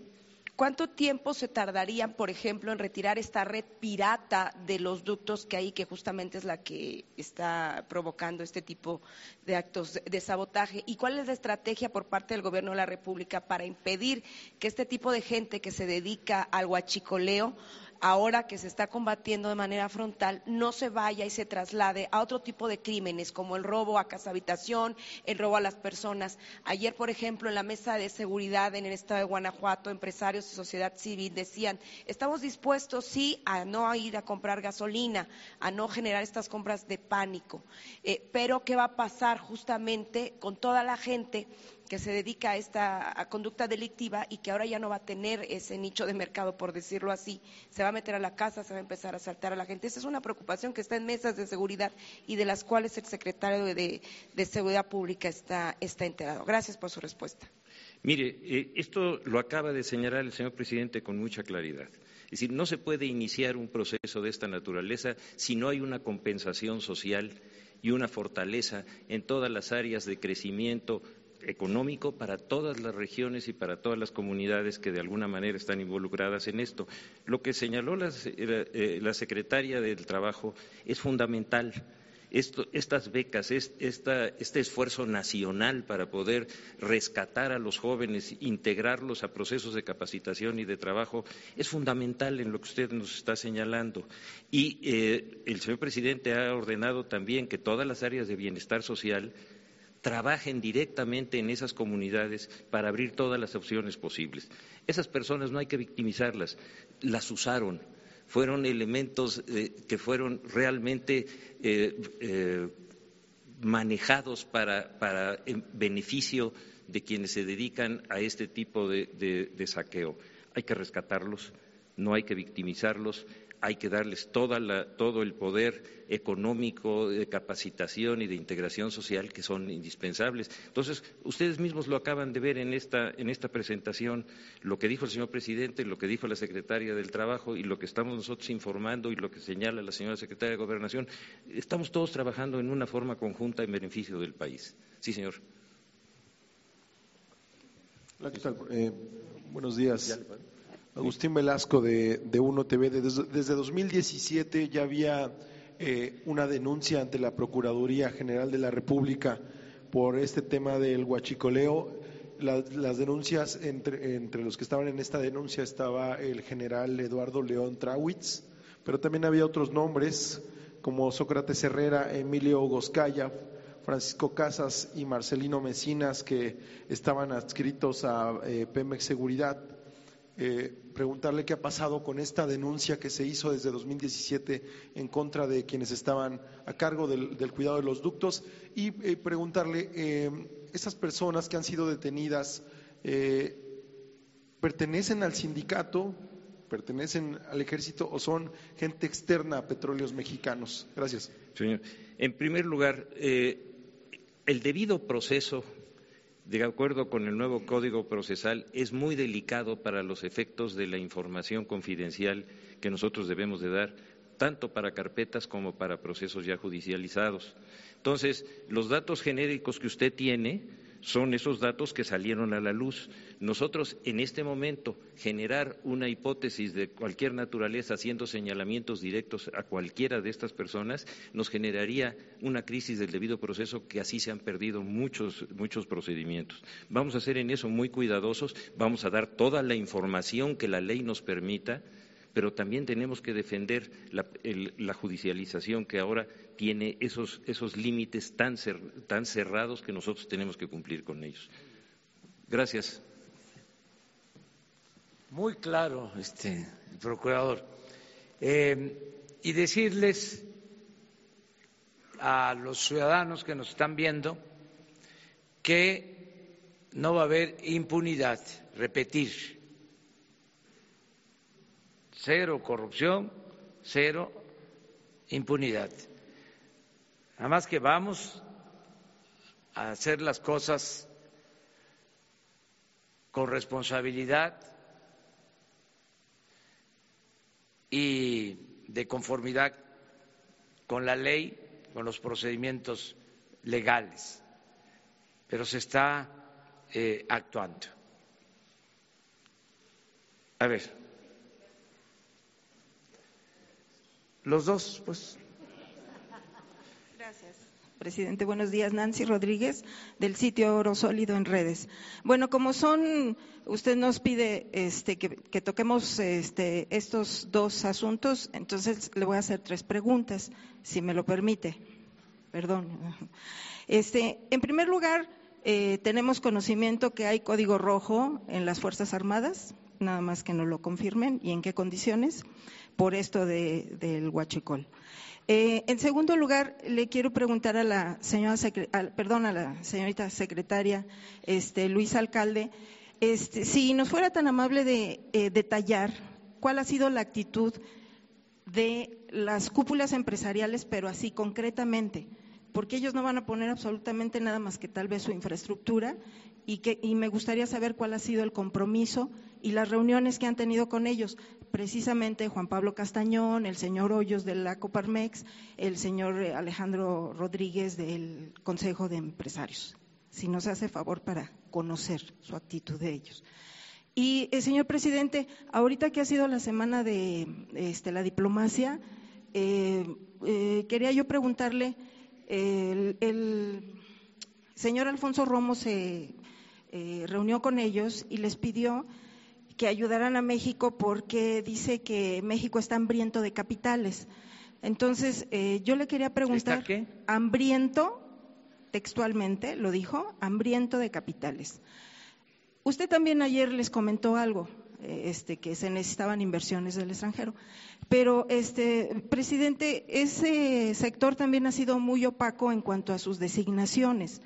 ¿Cuánto tiempo se tardarían, por ejemplo, en retirar esta red pirata de los ductos que hay, que justamente es la que está provocando este tipo de actos de sabotaje? ¿Y cuál es la estrategia por parte del Gobierno de la República para impedir que este tipo de gente que se dedica al huachicoleo ahora que se está combatiendo de manera frontal, no se vaya y se traslade a otro tipo de crímenes, como el robo a casa habitación, el robo a las personas. Ayer, por ejemplo, en la mesa de seguridad en el estado de Guanajuato, empresarios y sociedad civil decían, estamos dispuestos, sí, a no ir a comprar gasolina, a no generar estas compras de pánico, eh, pero ¿qué va a pasar justamente con toda la gente que se dedica a esta conducta delictiva y que ahora ya no va a tener ese nicho de mercado, por decirlo así. Se va a meter a la casa, se va a empezar a asaltar a la gente. Esa es una preocupación que está en mesas de seguridad y de las cuales el secretario de, Seguridad Pública está, está enterado. Gracias por su respuesta. Mire, eh, esto lo acaba de señalar el señor presidente con mucha claridad. Es decir, no se puede iniciar un proceso de esta naturaleza si no hay una compensación social y una fortaleza en todas las áreas de crecimiento económico para todas las regiones y para todas las comunidades que de alguna manera están involucradas en esto. Lo que señaló la, eh, la secretaria del Trabajo es fundamental estas becas, este esfuerzo nacional para poder rescatar a los jóvenes, integrarlos a procesos de capacitación y de trabajo, es fundamental en lo que usted nos está señalando. Y eh, el señor presidente ha ordenado también que todas las áreas de bienestar social trabajen directamente en esas comunidades para abrir todas las opciones posibles. Esas personas no hay que victimizarlas, las usaron fueron elementos eh, que fueron realmente eh, eh, manejados para, para beneficio de quienes se dedican a este tipo de saqueo. Hay que rescatarlos, no hay que victimizarlos, hay que darles todo el poder económico, de capacitación y de integración social que son indispensables. Entonces, ustedes mismos lo acaban de ver en esta, en esta presentación, lo que dijo el señor presidente, lo que dijo la secretaria del Trabajo y lo que estamos nosotros informando y lo que señala la señora secretaria de Gobernación. Estamos todos trabajando en una forma conjunta en beneficio del país. Sí, señor. Eh, buenos días. Agustín Velasco de, Uno TV. Desde, desde 2017 ya había eh, una denuncia ante la Procuraduría General de la República por este tema del huachicoleo. las denuncias, entre, entre, los que estaban en esta denuncia estaba el general Eduardo León Trawitz, pero también había otros nombres como Sócrates Herrera, Emilio Goscaya, Francisco Casas y Marcelino Mecinas, que estaban adscritos a eh, Pemex Seguridad. Eh, preguntarle qué ha pasado con esta denuncia que se hizo desde 2017 en contra de quienes estaban a cargo del, cuidado de los ductos y eh, preguntarle, eh, esas personas que han sido detenidas, ¿pertenecen al sindicato, pertenecen al ejército o son gente externa a petróleos mexicanos? Gracias. Señor, en primer lugar, el debido proceso de acuerdo con el nuevo Código Procesal, es muy delicado para los efectos de la información confidencial que nosotros debemos de dar, tanto para carpetas como para procesos ya judicializados. Entonces, los datos genéricos que usted tiene son esos datos que salieron a la luz. Nosotros, en este momento, generar una hipótesis de cualquier naturaleza haciendo señalamientos directos a cualquiera de estas personas nos generaría una crisis del debido proceso que así se han perdido muchos, muchos procedimientos. Vamos a ser en eso muy cuidadosos, vamos a dar toda la información que la ley nos permita pero también tenemos que defender la, judicialización que ahora tiene esos, esos límites tan, tan cerrados que nosotros tenemos que cumplir con ellos. Gracias. Muy claro, este, el procurador. Eh, y decirles a los ciudadanos que nos están viendo que no va a haber impunidad, repetir, cero corrupción, cero impunidad. Nada más que vamos a hacer las cosas con responsabilidad y de conformidad con la ley, con los procedimientos legales, pero se está eh, actuando. A ver. Los dos, pues. Gracias. Presidente, buenos días. Nancy Rodríguez, del sitio Oro Sólido en redes. Bueno, como son, usted nos pide este, que, toquemos este, estos dos asuntos, entonces le voy a hacer tres preguntas, si me lo permite. Perdón. Este, en primer lugar, eh, tenemos conocimiento que hay código rojo en las Fuerzas Armadas, nada más que nos lo confirmen y en qué condiciones por esto del huachicol. Eh, en segundo lugar, le quiero preguntar a la señora, perdón, a la señorita secretaria, este, Luis Alcalde, este, si nos fuera tan amable de eh, detallar cuál ha sido la actitud de las cúpulas empresariales, pero así concretamente, porque ellos no van a poner absolutamente nada más que tal vez su infraestructura y, que, y me gustaría saber cuál ha sido el compromiso y las reuniones que han tenido con ellos. Precisamente Juan Pablo Castañón, el señor Hoyos de la Coparmex, el señor Alejandro Rodríguez del Consejo de Empresarios. Si nos hace favor para conocer su actitud de ellos. Y, eh, señor presidente, ahorita que ha sido la semana de este, la diplomacia, eh, eh, quería yo preguntarle, el, señor Alfonso Romo se reunió con ellos y les pidió que ayudaran a México porque dice que México está hambriento de capitales. Entonces, yo le quería preguntar, qué? hambriento, textualmente lo dijo, hambriento de capitales. Usted también ayer les comentó algo, eh, este, que se necesitaban inversiones del extranjero. Pero, este, presidente, ese sector también ha sido muy opaco en cuanto a sus designaciones.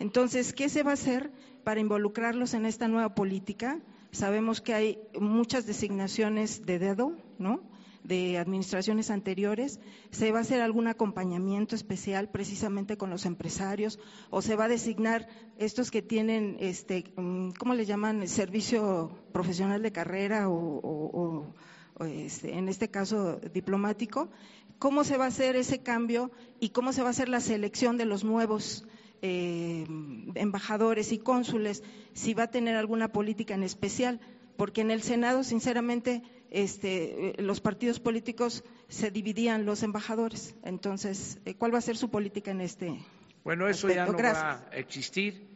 Entonces, ¿qué se va a hacer para involucrarlos en esta nueva política? Sabemos que hay muchas designaciones de dedo, ¿no? de administraciones anteriores? ¿Se va a hacer algún acompañamiento especial precisamente con los empresarios? ¿O se va a designar estos que tienen, este, ¿cómo le llaman? Servicio profesional de carrera o, este, en este caso diplomático. ¿Cómo se va a hacer ese cambio y cómo se va a hacer la selección de los nuevos eh, embajadores y cónsules? Si va a tener alguna política en especial porque en el Senado, sinceramente, este, los partidos políticos se dividían los embajadores. Entonces, eh, ¿cuál va a ser su política en este? Bueno, eso ya no va a existir.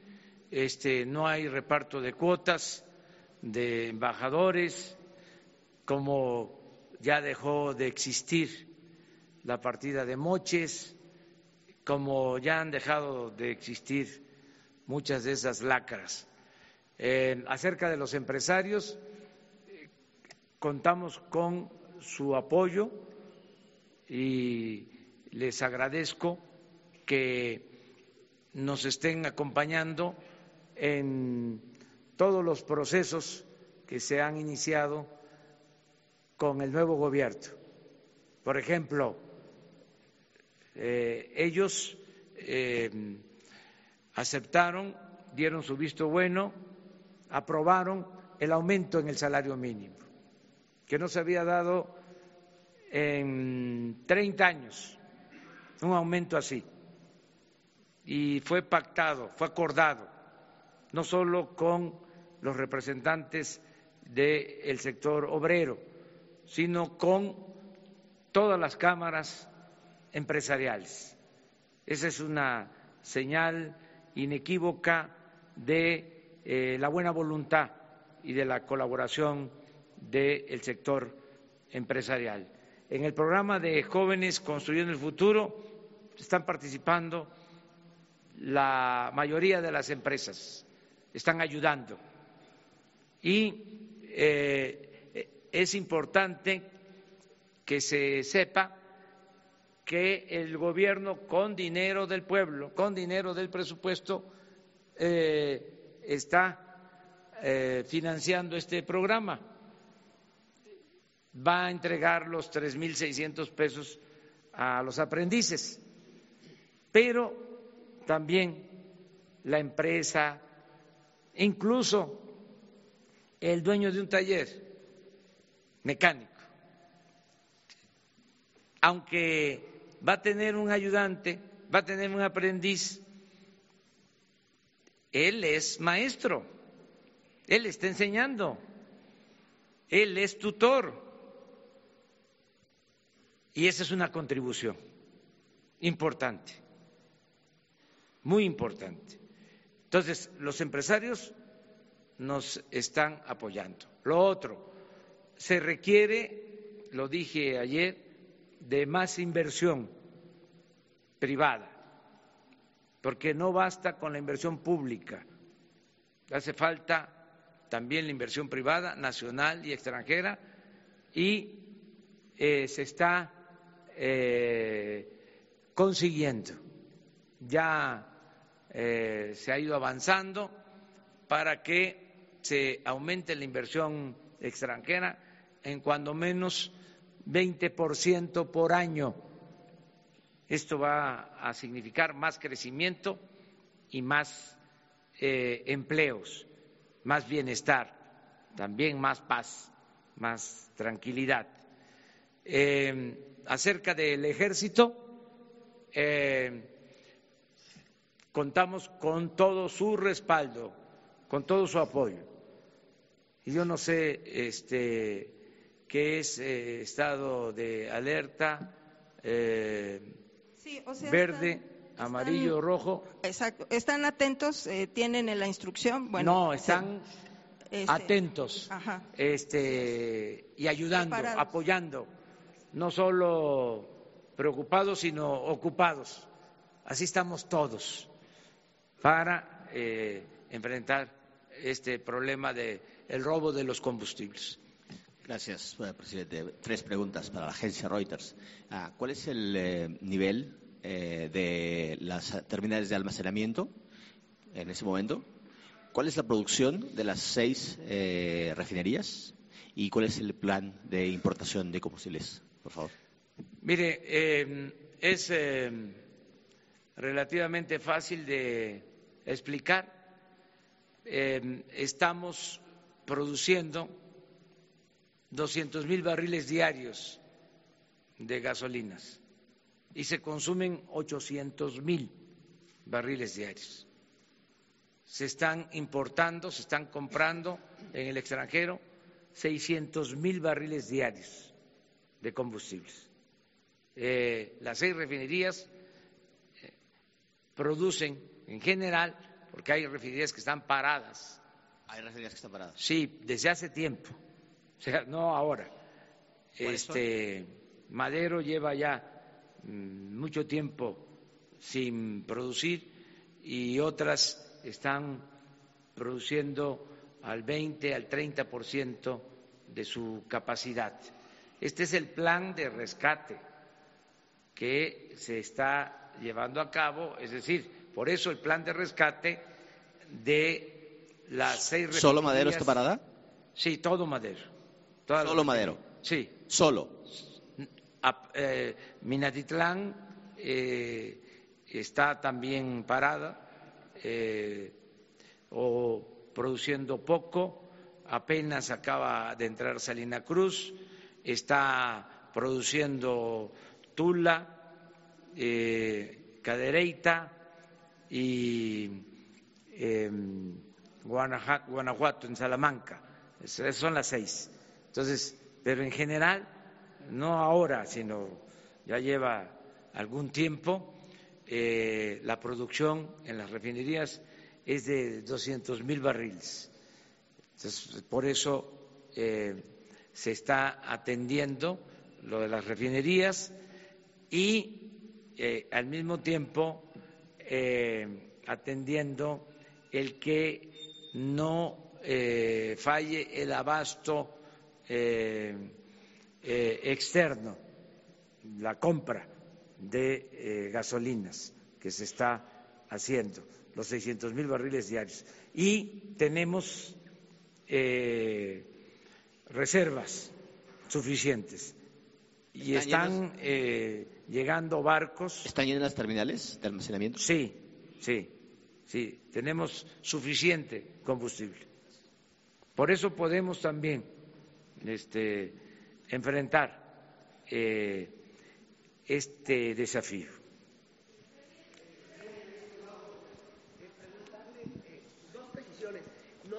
Este, no hay reparto de cuotas de embajadores, como ya dejó de existir la partida de moches, como ya han dejado de existir muchas de esas lacras. Eh, acerca de los empresarios, contamos con su apoyo y les agradezco que nos estén acompañando en todos los procesos que se han iniciado con el nuevo gobierno. Por ejemplo, eh, ellos eh, aceptaron, dieron su visto bueno, aprobaron el aumento en el salario mínimo, que no se había dado en 30 años, un aumento así. Y fue pactado, fue acordado, no solo con los representantes del sector obrero, sino con todas las cámaras empresariales. Esa es una señal inequívoca de eh, la buena voluntad y de la colaboración del sector empresarial. En el programa de Jóvenes Construyendo el Futuro están participando la mayoría de las empresas, están ayudando. Y eh, es importante que se sepa que el gobierno con dinero del pueblo, con dinero del presupuesto, eh, está eh, financiando este programa. Va a entregar los 3.600 pesos a los aprendices, pero también la empresa, incluso el dueño de un taller mecánico, aunque va a tener un ayudante, va a tener un aprendiz, él es maestro, Él está enseñando, Él es tutor. Y esa es una contribución importante, muy importante. Entonces, los empresarios nos están apoyando. Lo otro, se requiere, lo dije ayer, de más inversión privada porque no basta con la inversión pública, hace falta también la inversión privada, nacional y extranjera, y eh, se está eh, consiguiendo. Ya eh, se ha ido avanzando para que se aumente la inversión extranjera en cuando menos 20% por año. Esto va a significar más crecimiento y más eh, empleos, más bienestar, también más paz, más tranquilidad. Eh, acerca del ejército, eh, contamos con todo su respaldo, con todo su apoyo. Y yo no sé este, qué es estado de alerta verde amarillo, rojo. Exacto. ¿Están atentos? Eh, ¿Tienen la instrucción? Bueno, no, están este, atentos Este, y ayudando, apoyando. No solo preocupados, sino ocupados. Así estamos todos para eh, enfrentar este problema del el robo de los combustibles. Gracias, presidente. Tres preguntas para la agencia Reuters. Ah, ¿Cuál es el eh, nivel eh, de las terminales de almacenamiento en ese momento? ¿Cuál es la producción de las seis eh, refinerías? ¿Y cuál es el plan de importación de combustibles, por favor? Mire, eh, es relativamente fácil de explicar. estamos produciendo 200 mil barriles diarios de gasolinas y se consumen 800 mil barriles diarios. Se están importando, se están comprando en el extranjero 600 mil barriles diarios de combustibles. Eh, las seis refinerías eh, producen en general, porque hay refinerías que están paradas. Hay refinerías que están paradas. Sí, desde hace tiempo, sea, no ahora. Este Madero lleva ya Mm, mucho tiempo sin producir y otras están produciendo al 20, al 30% de su capacidad. Este es el plan de rescate que se está llevando a cabo, es decir, por eso el plan de rescate de las seis ¿Solo Madero está parada? Sí, todo Madero. ¿Solo Madero? Sí. ¿Solo? eh, Minatitlán eh, está también parada eh, o produciendo poco, apenas acaba de entrar Salina Cruz, está produciendo Tula, eh, Cadereyta y em, Guanajuato, Guanajuato, en Salamanca. Esas son las seis. Entonces, pero en general no ahora, sino ya lleva algún tiempo, eh, la producción en las refinerías es de 200 mil barriles. por eso eh, se está atendiendo lo de las refinerías y eh, al mismo tiempo atendiendo el que no falle el abasto eh, externo, la compra de eh, gasolinas que se está haciendo, los 600 mil barriles diarios. Y tenemos eh, reservas suficientes. Y están, llegando barcos. ¿Están llenas las terminales de almacenamiento? Sí, sí, sí. Tenemos suficiente combustible. Por eso podemos también este, enfrentar eh, este desafío.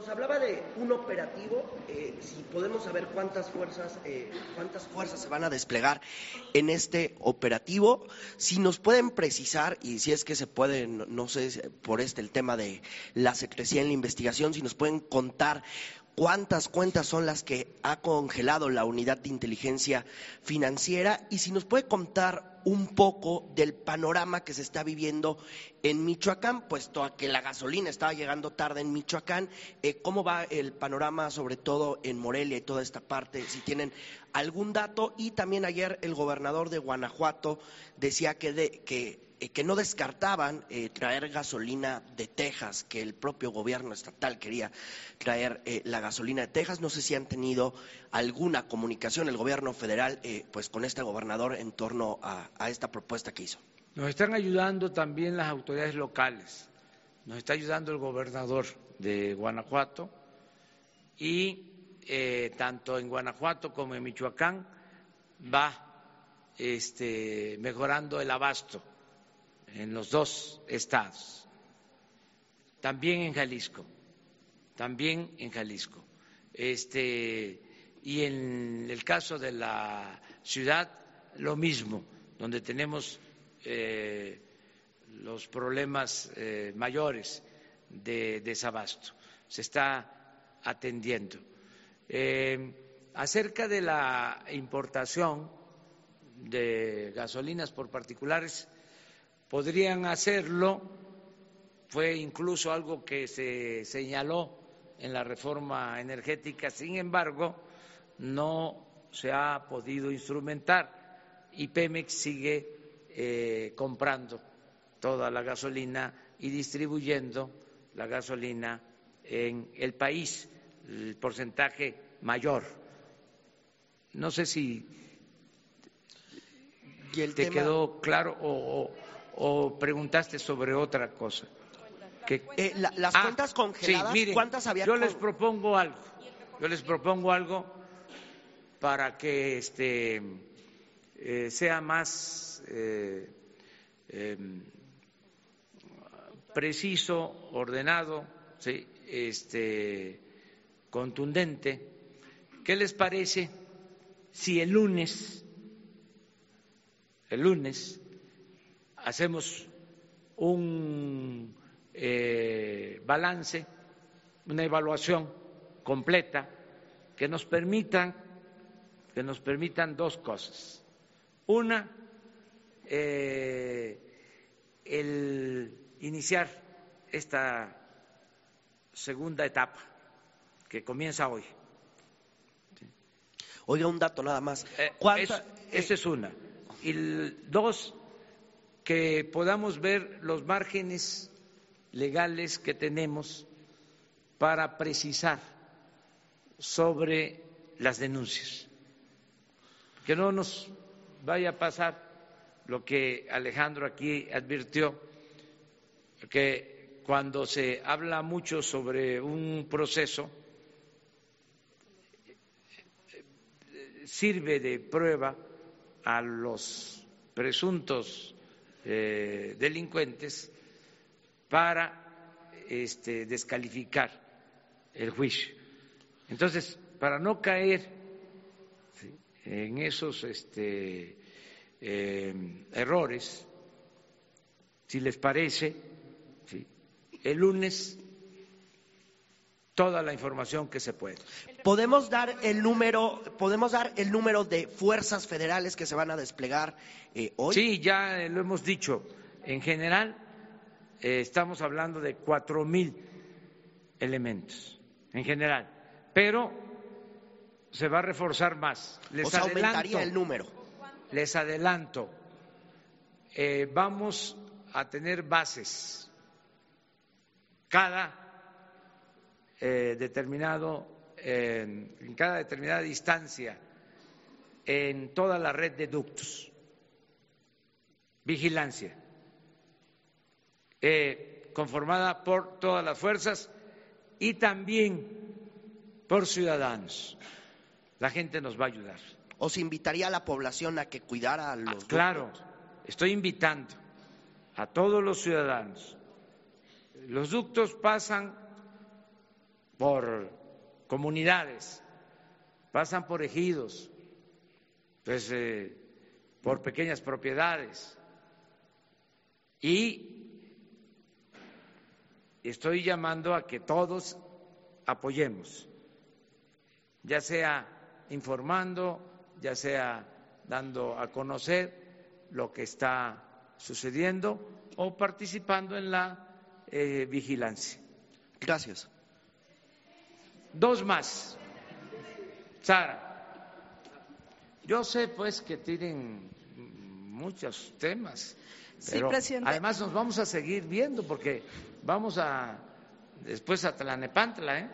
Nos hablaba de un operativo, eh, si podemos saber cuántas fuerzas, eh, cuántas fuerzas se van a desplegar en este operativo, si nos pueden precisar y si es que se puede, no sé, por este el tema de la secrecía en la investigación, si nos pueden contar cuántas cuentas son las que ha congelado la unidad de inteligencia financiera y si nos puede contar un poco del panorama que se está viviendo en Michoacán, puesto a que la gasolina estaba llegando tarde en Michoacán. Eh, ¿Cómo va el panorama, sobre todo en Morelia y toda esta parte? Si tienen algún dato. Y también ayer el gobernador de Guanajuato decía que, que eh, no descartaban eh, traer gasolina de Texas, que el propio gobierno estatal quería traer la gasolina de Texas. No sé si han tenido alguna comunicación el gobierno federal pues con este gobernador en torno a, esta propuesta que hizo. Nos están ayudando también las autoridades locales, nos está ayudando el gobernador de Guanajuato y tanto en Guanajuato como en Michoacán va este, mejorando el abasto en los dos estados, también en Jalisco, también en Jalisco. Este, y en el caso de la ciudad, lo mismo, donde tenemos eh, los problemas eh, mayores de desabasto. Se está atendiendo. Eh, acerca de la importación de gasolinas por particulares, podrían hacerlo, fue incluso algo que se señaló en la reforma energética, sin embargo, no se ha podido instrumentar y Pemex sigue eh, comprando toda la gasolina y distribuyendo la gasolina en el país, el porcentaje mayor. No sé si te quedó claro o, o preguntaste sobre otra cosa? Eh, las ah, cuentas congeladas, ¿cuántas había? Yo les propongo algo. Yo les propongo algo para que este eh, sea más eh, em, preciso, ordenado, ¿sí? este, contundente. ¿Qué les parece si el lunes, el lunes, hacemos un eh, balance, una evaluación completa que nos permitan que nos permitan dos cosas. Una, eh, el iniciar esta segunda etapa que comienza hoy. Oiga, un dato nada más. Eh, esa es una. Y dos, que podamos ver los márgenes legales que tenemos para precisar sobre las denuncias. Que no nos vaya a pasar lo que Alejandro aquí advirtió, que cuando se habla mucho sobre un proceso, sirve de prueba a los presuntos eh, delincuentes para este, descalificar el juicio. Entonces, para no caer en esos este, eh, errores, si les parece, el lunes toda la información que se puede. Podemos dar el número, podemos dar el número de fuerzas federales que se van a desplegar eh, hoy. Sí, ya lo hemos dicho. En general eh, estamos hablando de cuatro mil elementos, en general, pero se va a reforzar más. Les aumentaría el número. Les adelanto, eh, vamos a tener bases cada eh, determinado, en cada determinada distancia, en toda la red de ductos. Vigilancia, eh, conformada por todas las fuerzas y también por ciudadanos. La gente nos va a ayudar. ¿Os invitaría a la población a que cuidara a los Claro, estoy invitando a todos los ciudadanos. Los ductos pasan por comunidades, pasan por ejidos, pues, eh, por pequeñas propiedades. Y estoy llamando a que todos apoyemos, ya sea informando, ya sea dando a conocer lo que está sucediendo o participando en la eh, vigilancia. Gracias. Dos más. Sara. Yo sé pues que tienen muchos temas, pero además nos vamos a seguir viendo porque vamos a después a Tlanepantla, ¿eh?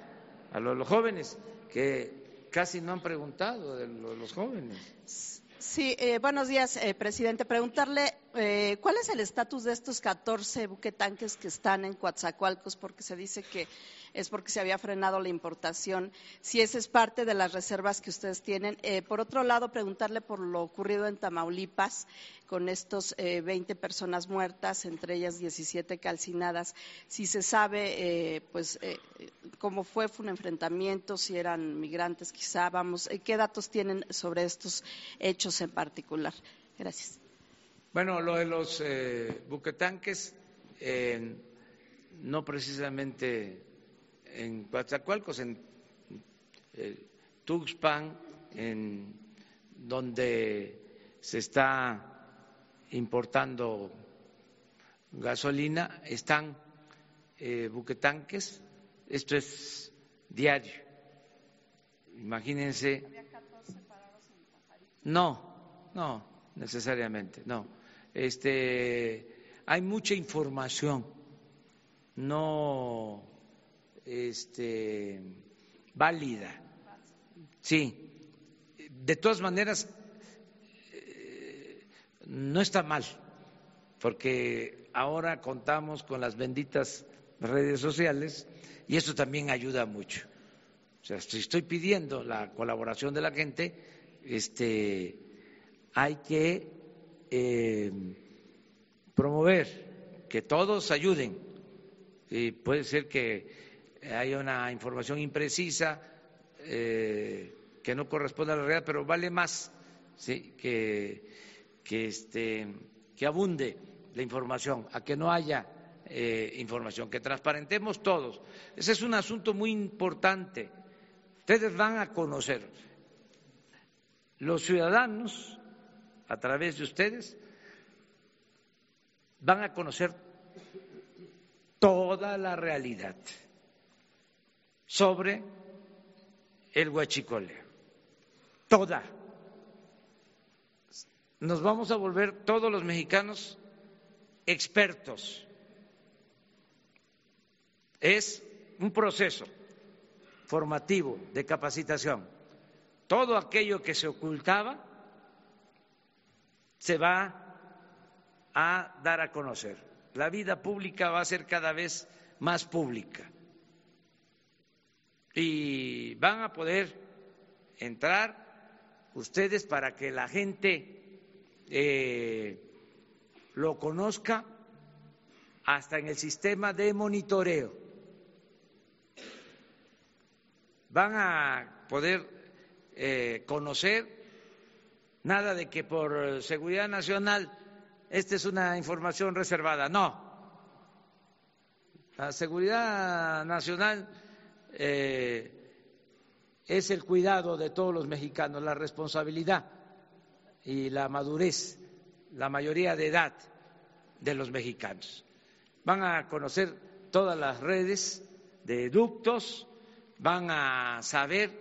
a los, jóvenes que casi no han preguntado de los, jóvenes. Sí, eh, buenos días, eh, presidente. Preguntarle eh, cuál es el estatus de estos 14 buquetanques que están en Coatzacoalcos, porque se dice que es porque se había frenado la importación, si esa es parte de las reservas que ustedes tienen. Eh, por otro lado, preguntarle por lo ocurrido en Tamaulipas con estos eh, 20 personas muertas, entre ellas 17 calcinadas, si se sabe eh, pues cómo fue, fue un enfrentamiento, si eran migrantes quizá, vamos, qué datos tienen sobre estos hechos en particular. Gracias. Bueno, lo de los buquetanques, no precisamente en Coatzacoalcos, en eh, Tuxpan, en donde se está importando gasolina, están eh, buquetanques, esto es diario. Imagínense. No, no, necesariamente, no. Este, hay mucha información, no este, válida. Sí, de todas maneras, eh, no está mal, porque ahora contamos con las benditas redes sociales y eso también ayuda mucho. O sea, si estoy pidiendo la colaboración de la gente, este, hay que eh, promover que todos ayuden. Y puede ser que hay una información imprecisa eh, que no corresponde a la realidad, pero vale más ¿sí? que, que, este, que abunde la información, a que no haya eh, información, que transparentemos todos. Ese es un asunto muy importante. Ustedes van a conocer, los ciudadanos, a través de ustedes, van a conocer toda la realidad sobre el huachicole. Toda. Nos vamos a volver todos los mexicanos expertos. Es un proceso formativo de capacitación. Todo aquello que se ocultaba se va a dar a conocer. La vida pública va a ser cada vez más pública y van a poder entrar ustedes para que la gente eh, lo conozca hasta en el sistema de monitoreo. Van a poder eh, conocer nada de que por seguridad nacional esta es una información reservada. No. La seguridad nacional eh, es el cuidado de todos los mexicanos, la responsabilidad y la madurez, la mayoría de edad de los mexicanos. Van a conocer todas las redes de ductos, van a saber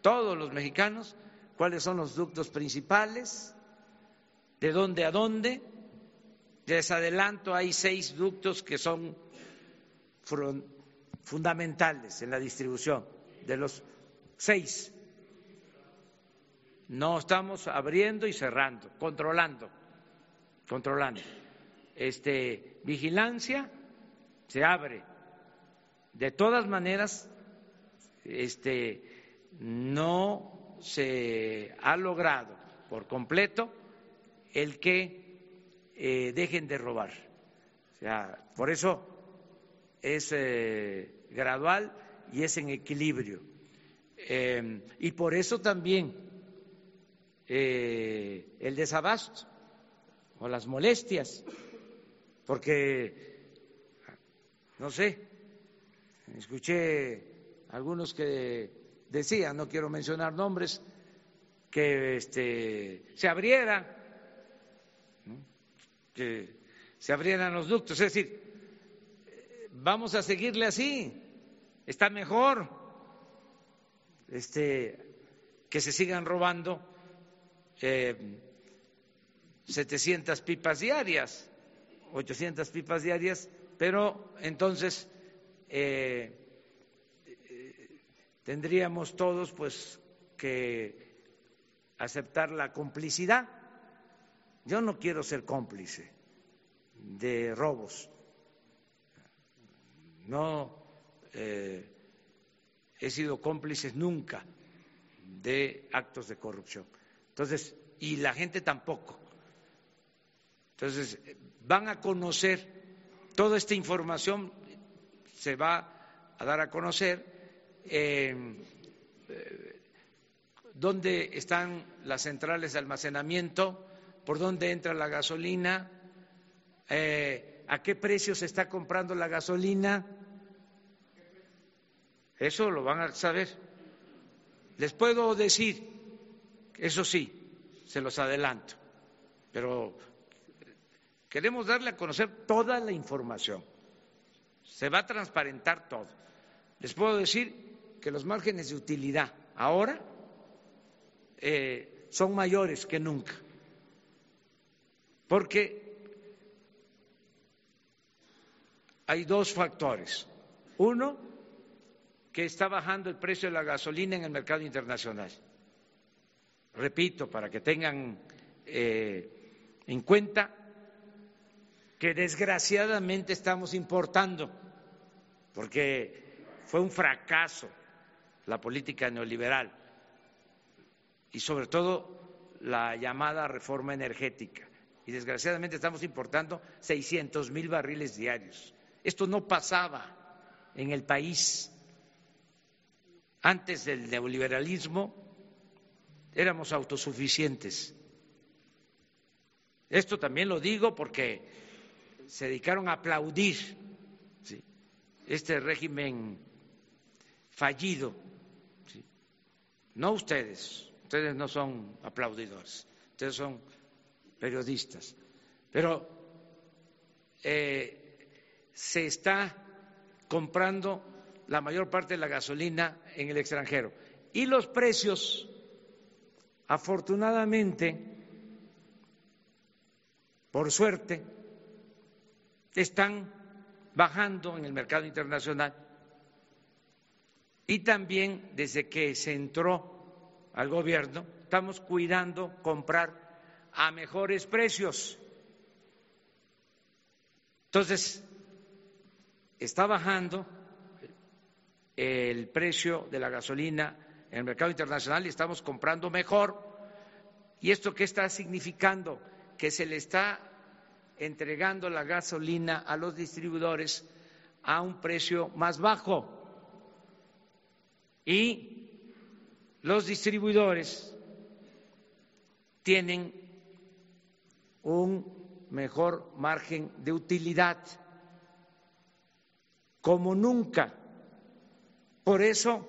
todos los mexicanos cuáles son los ductos principales, de dónde a dónde. Les adelanto, hay seis ductos que son fundamentales en la distribución de los seis. No estamos abriendo y cerrando, controlando, controlando. Este, vigilancia se abre. De todas maneras, este, no se ha logrado por completo el que eh, dejen de robar. O sea, por eso es eh, gradual y es en equilibrio. Eh, y por eso también eh, el desabasto o las molestias, porque, no sé, escuché algunos que decían, no quiero mencionar nombres, que este, se abriera que se abrieran los ductos. Es decir, vamos a seguirle así, está mejor este, que se sigan robando eh, 700 pipas diarias, 800 pipas diarias, pero entonces eh, tendríamos todos pues que aceptar la complicidad. Yo no quiero ser cómplice de robos. No eh, he sido cómplice nunca de actos de corrupción. Entonces, y la gente tampoco. Entonces, van a conocer toda esta información, se va a dar a conocer eh, dónde están las centrales de almacenamiento, por dónde entra la gasolina, eh, a qué precio se está comprando la gasolina. Eso lo van a saber. Les puedo decir, eso sí, se los adelanto, pero queremos darle a conocer toda la información. Se va a transparentar todo. Les puedo decir que los márgenes de utilidad ahora eh, son mayores que nunca, porque hay dos factores. Uno, que está bajando el precio de la gasolina en el mercado internacional. Repito, para que tengan eh, en cuenta que desgraciadamente estamos importando, porque fue un fracaso la política neoliberal y sobre todo la llamada reforma energética. Y desgraciadamente estamos importando 600 mil barriles diarios esto no pasaba en el país. Antes del neoliberalismo éramos autosuficientes. Esto también lo digo porque se dedicaron a aplaudir este régimen fallido. No ustedes, ustedes no son aplaudidores, ustedes son periodistas. Pero eh, se está comprando la mayor parte de la gasolina en el extranjero. Y los precios, afortunadamente, por suerte, están bajando en el mercado internacional. Y también desde que se entró al gobierno, estamos cuidando comprar a mejores precios. Entonces, está bajando el precio de la gasolina en el mercado internacional y estamos comprando mejor. ¿Y esto qué está significando? Que se le está entregando la gasolina a los distribuidores a un precio más bajo. Y los distribuidores tienen un mejor margen de utilidad como nunca. Por eso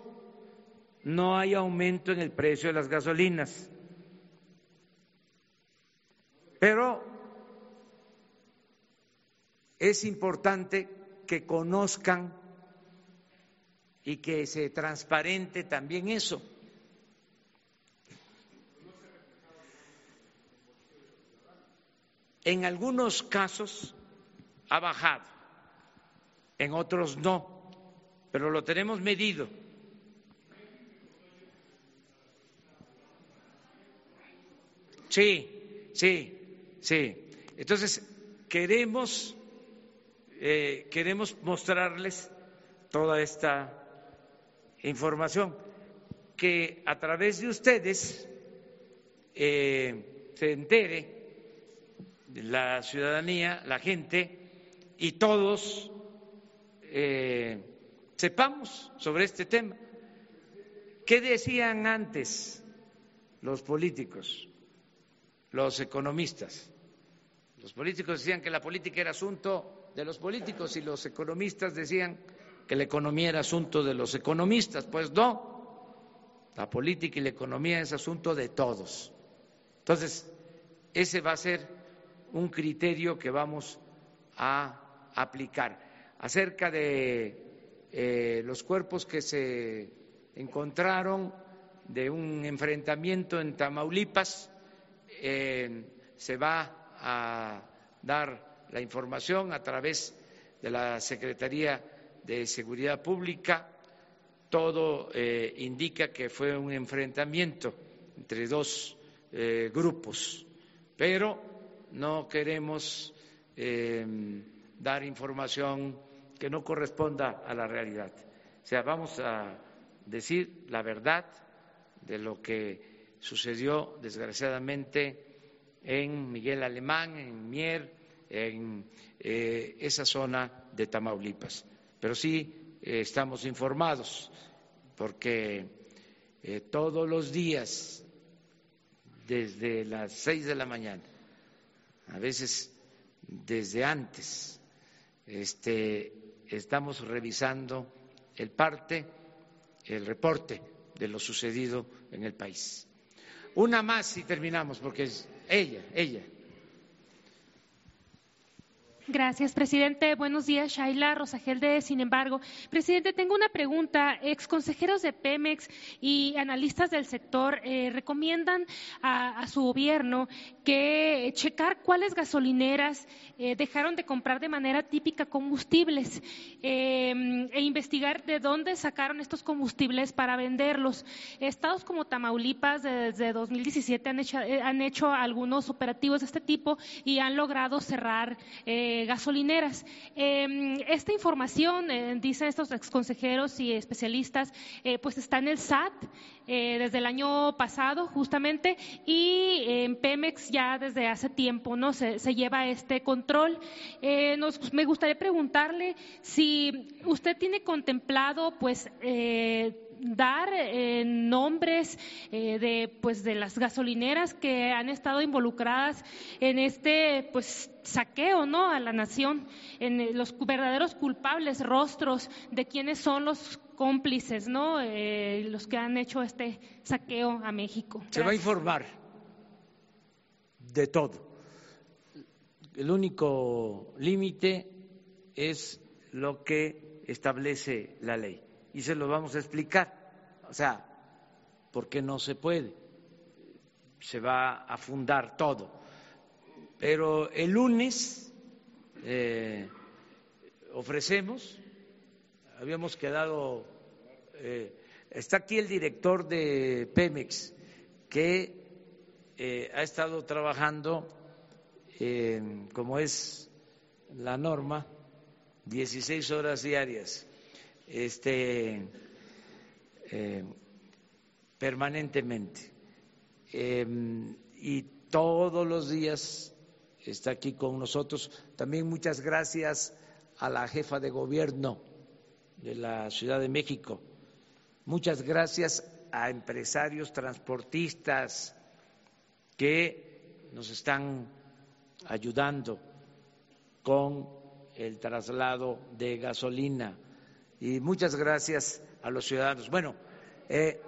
no hay aumento en el precio de las gasolinas. Pero es importante que conozcan y que se transparente también eso. En algunos casos ha bajado en otros no, pero lo tenemos medido. Sí, sí, sí. Entonces, queremos, eh, queremos mostrarles toda esta información, que a través de ustedes eh, se entere la ciudadanía, la gente y todos eh, sepamos sobre este tema. ¿Qué decían antes los políticos, los economistas? Los políticos decían que la política era asunto de los políticos y los economistas decían que la economía era asunto de los economistas. Pues no, la política y la economía es asunto de todos. Entonces, ese va a ser un criterio que vamos a aplicar. Acerca de eh, los cuerpos que se encontraron de un enfrentamiento en Tamaulipas, eh, se va a dar la información a través de la Secretaría de Seguridad Pública. Todo eh, indica que fue un enfrentamiento entre dos eh, grupos, pero no queremos dar información que no corresponda a la realidad. O sea, vamos a decir la verdad de lo que sucedió desgraciadamente en Miguel Alemán, en Mier, en eh, esa zona de Tamaulipas. Pero sí eh, estamos informados porque eh, todos los días, desde las seis de la mañana, a veces desde antes, este, estamos revisando el parte, el reporte de lo sucedido en el país. Una más y terminamos, porque es ella, ella. Gracias, presidente. Buenos días, Shaila Rosagelde. Sin embargo, presidente, tengo una pregunta. Ex consejeros de Pemex y analistas del sector eh, recomiendan a, su gobierno que checar cuáles gasolineras eh, dejaron de comprar de manera típica combustibles eh, e investigar de dónde sacaron estos combustibles para venderlos. Estados como Tamaulipas desde 2017 han hecho, han hecho algunos operativos de este tipo y han logrado cerrar. Eh, gasolineras. Em, esta información, eh, dicen estos exconsejeros y especialistas, eh, pues está en el SAT desde el año pasado justamente y en Pemex ya desde hace tiempo no se, lleva este control. me gustaría preguntarle si usted tiene contemplado pues dar eh, nombres eh, de pues de las gasolineras que han estado involucradas en este pues saqueo no a la nación en eh, los verdaderos culpables rostros de quienes son los cómplices no los que han hecho este saqueo a México. Se va a informar de todo. El único límite es lo que establece la ley y se lo vamos a explicar. O sea, porque no se puede, se va a fundar todo. Pero el lunes eh, ofrecemos, habíamos quedado, eh, está aquí el director de Pemex, que eh, ha estado trabajando, como es la norma, 16 horas diarias este, eh, permanentemente. Em, y todos los días está aquí con nosotros. También muchas gracias a la jefa de gobierno de la Ciudad de México. Muchas gracias a empresarios transportistas que nos están ayudando con el traslado de gasolina y muchas gracias a los ciudadanos. Bueno, eh,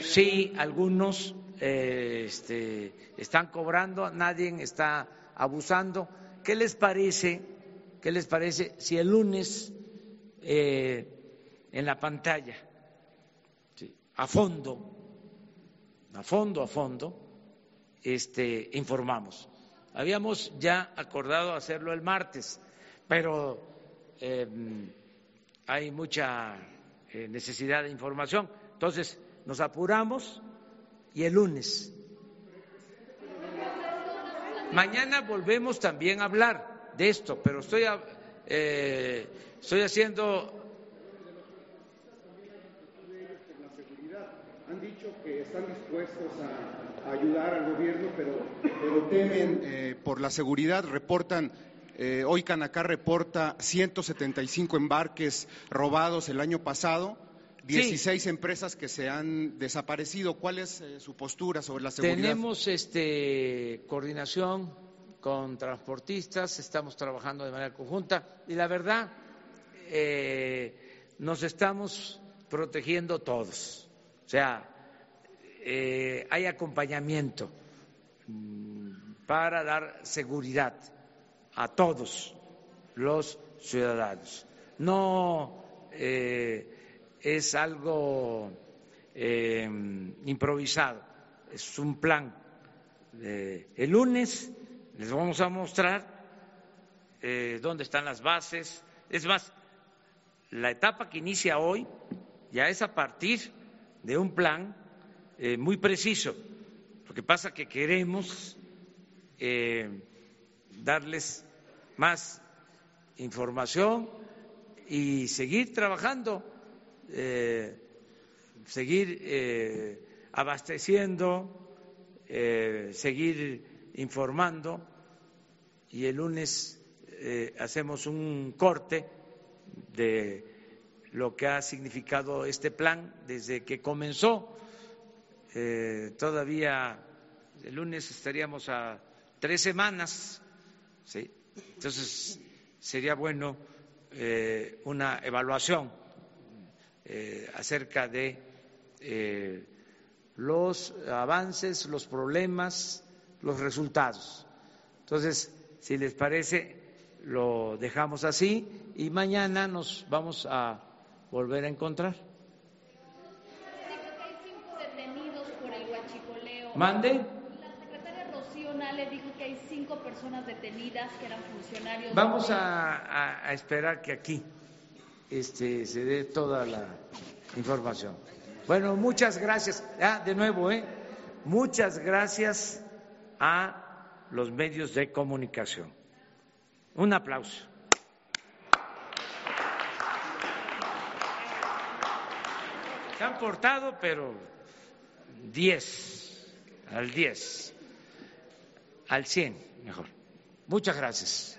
sí, algunos eh, este, están cobrando, nadie está abusando. ¿Qué les parece? ¿Qué les parece si el lunes eh, en la pantalla, a fondo, a fondo, a fondo, este, informamos? Habíamos ya acordado hacerlo el martes, pero hay mucha eh, necesidad de información. Entonces, nos apuramos y el lunes. Mañana volvemos también a hablar de esto, pero estoy, eh, estoy haciendo... Han dicho que están dispuestos a, ayudar al gobierno, pero, pero temen eh, por la seguridad, reportan eh, hoy Canacá reporta 175 embarques robados el año pasado. 16 empresas que se han desaparecido. ¿Cuál es eh, su postura sobre la seguridad? Tenemos este, coordinación con transportistas, estamos trabajando de manera conjunta y la verdad eh, nos estamos protegiendo todos. O sea, hay acompañamiento mm, para dar seguridad a todos los ciudadanos. No eh, es algo eh, improvisado, es un plan. el lunes les vamos a mostrar eh, dónde están las bases. Es más, la etapa que inicia hoy ya es a partir de un plan muy preciso. Lo que pasa que queremos darles más información y seguir trabajando, eh, seguir eh, abasteciendo, eh, seguir informando y el lunes hacemos un corte de lo que ha significado este plan desde que comenzó. todavía el lunes estaríamos a tres semanas, ¿sí? entonces sería bueno eh, una evaluación eh, acerca de eh, los avances, los problemas, los resultados. Entonces, si les parece, lo dejamos así y mañana nos vamos a volver a encontrar. Mande. Detenidas que eran funcionarios. Vamos a, esperar que aquí este, se dé toda la información. Bueno, muchas gracias. Ah, de nuevo, ¿eh? Muchas gracias a los medios de comunicación. Un aplauso. Se han portado, pero 10, al 10, al 100, mejor. Muchas gracias.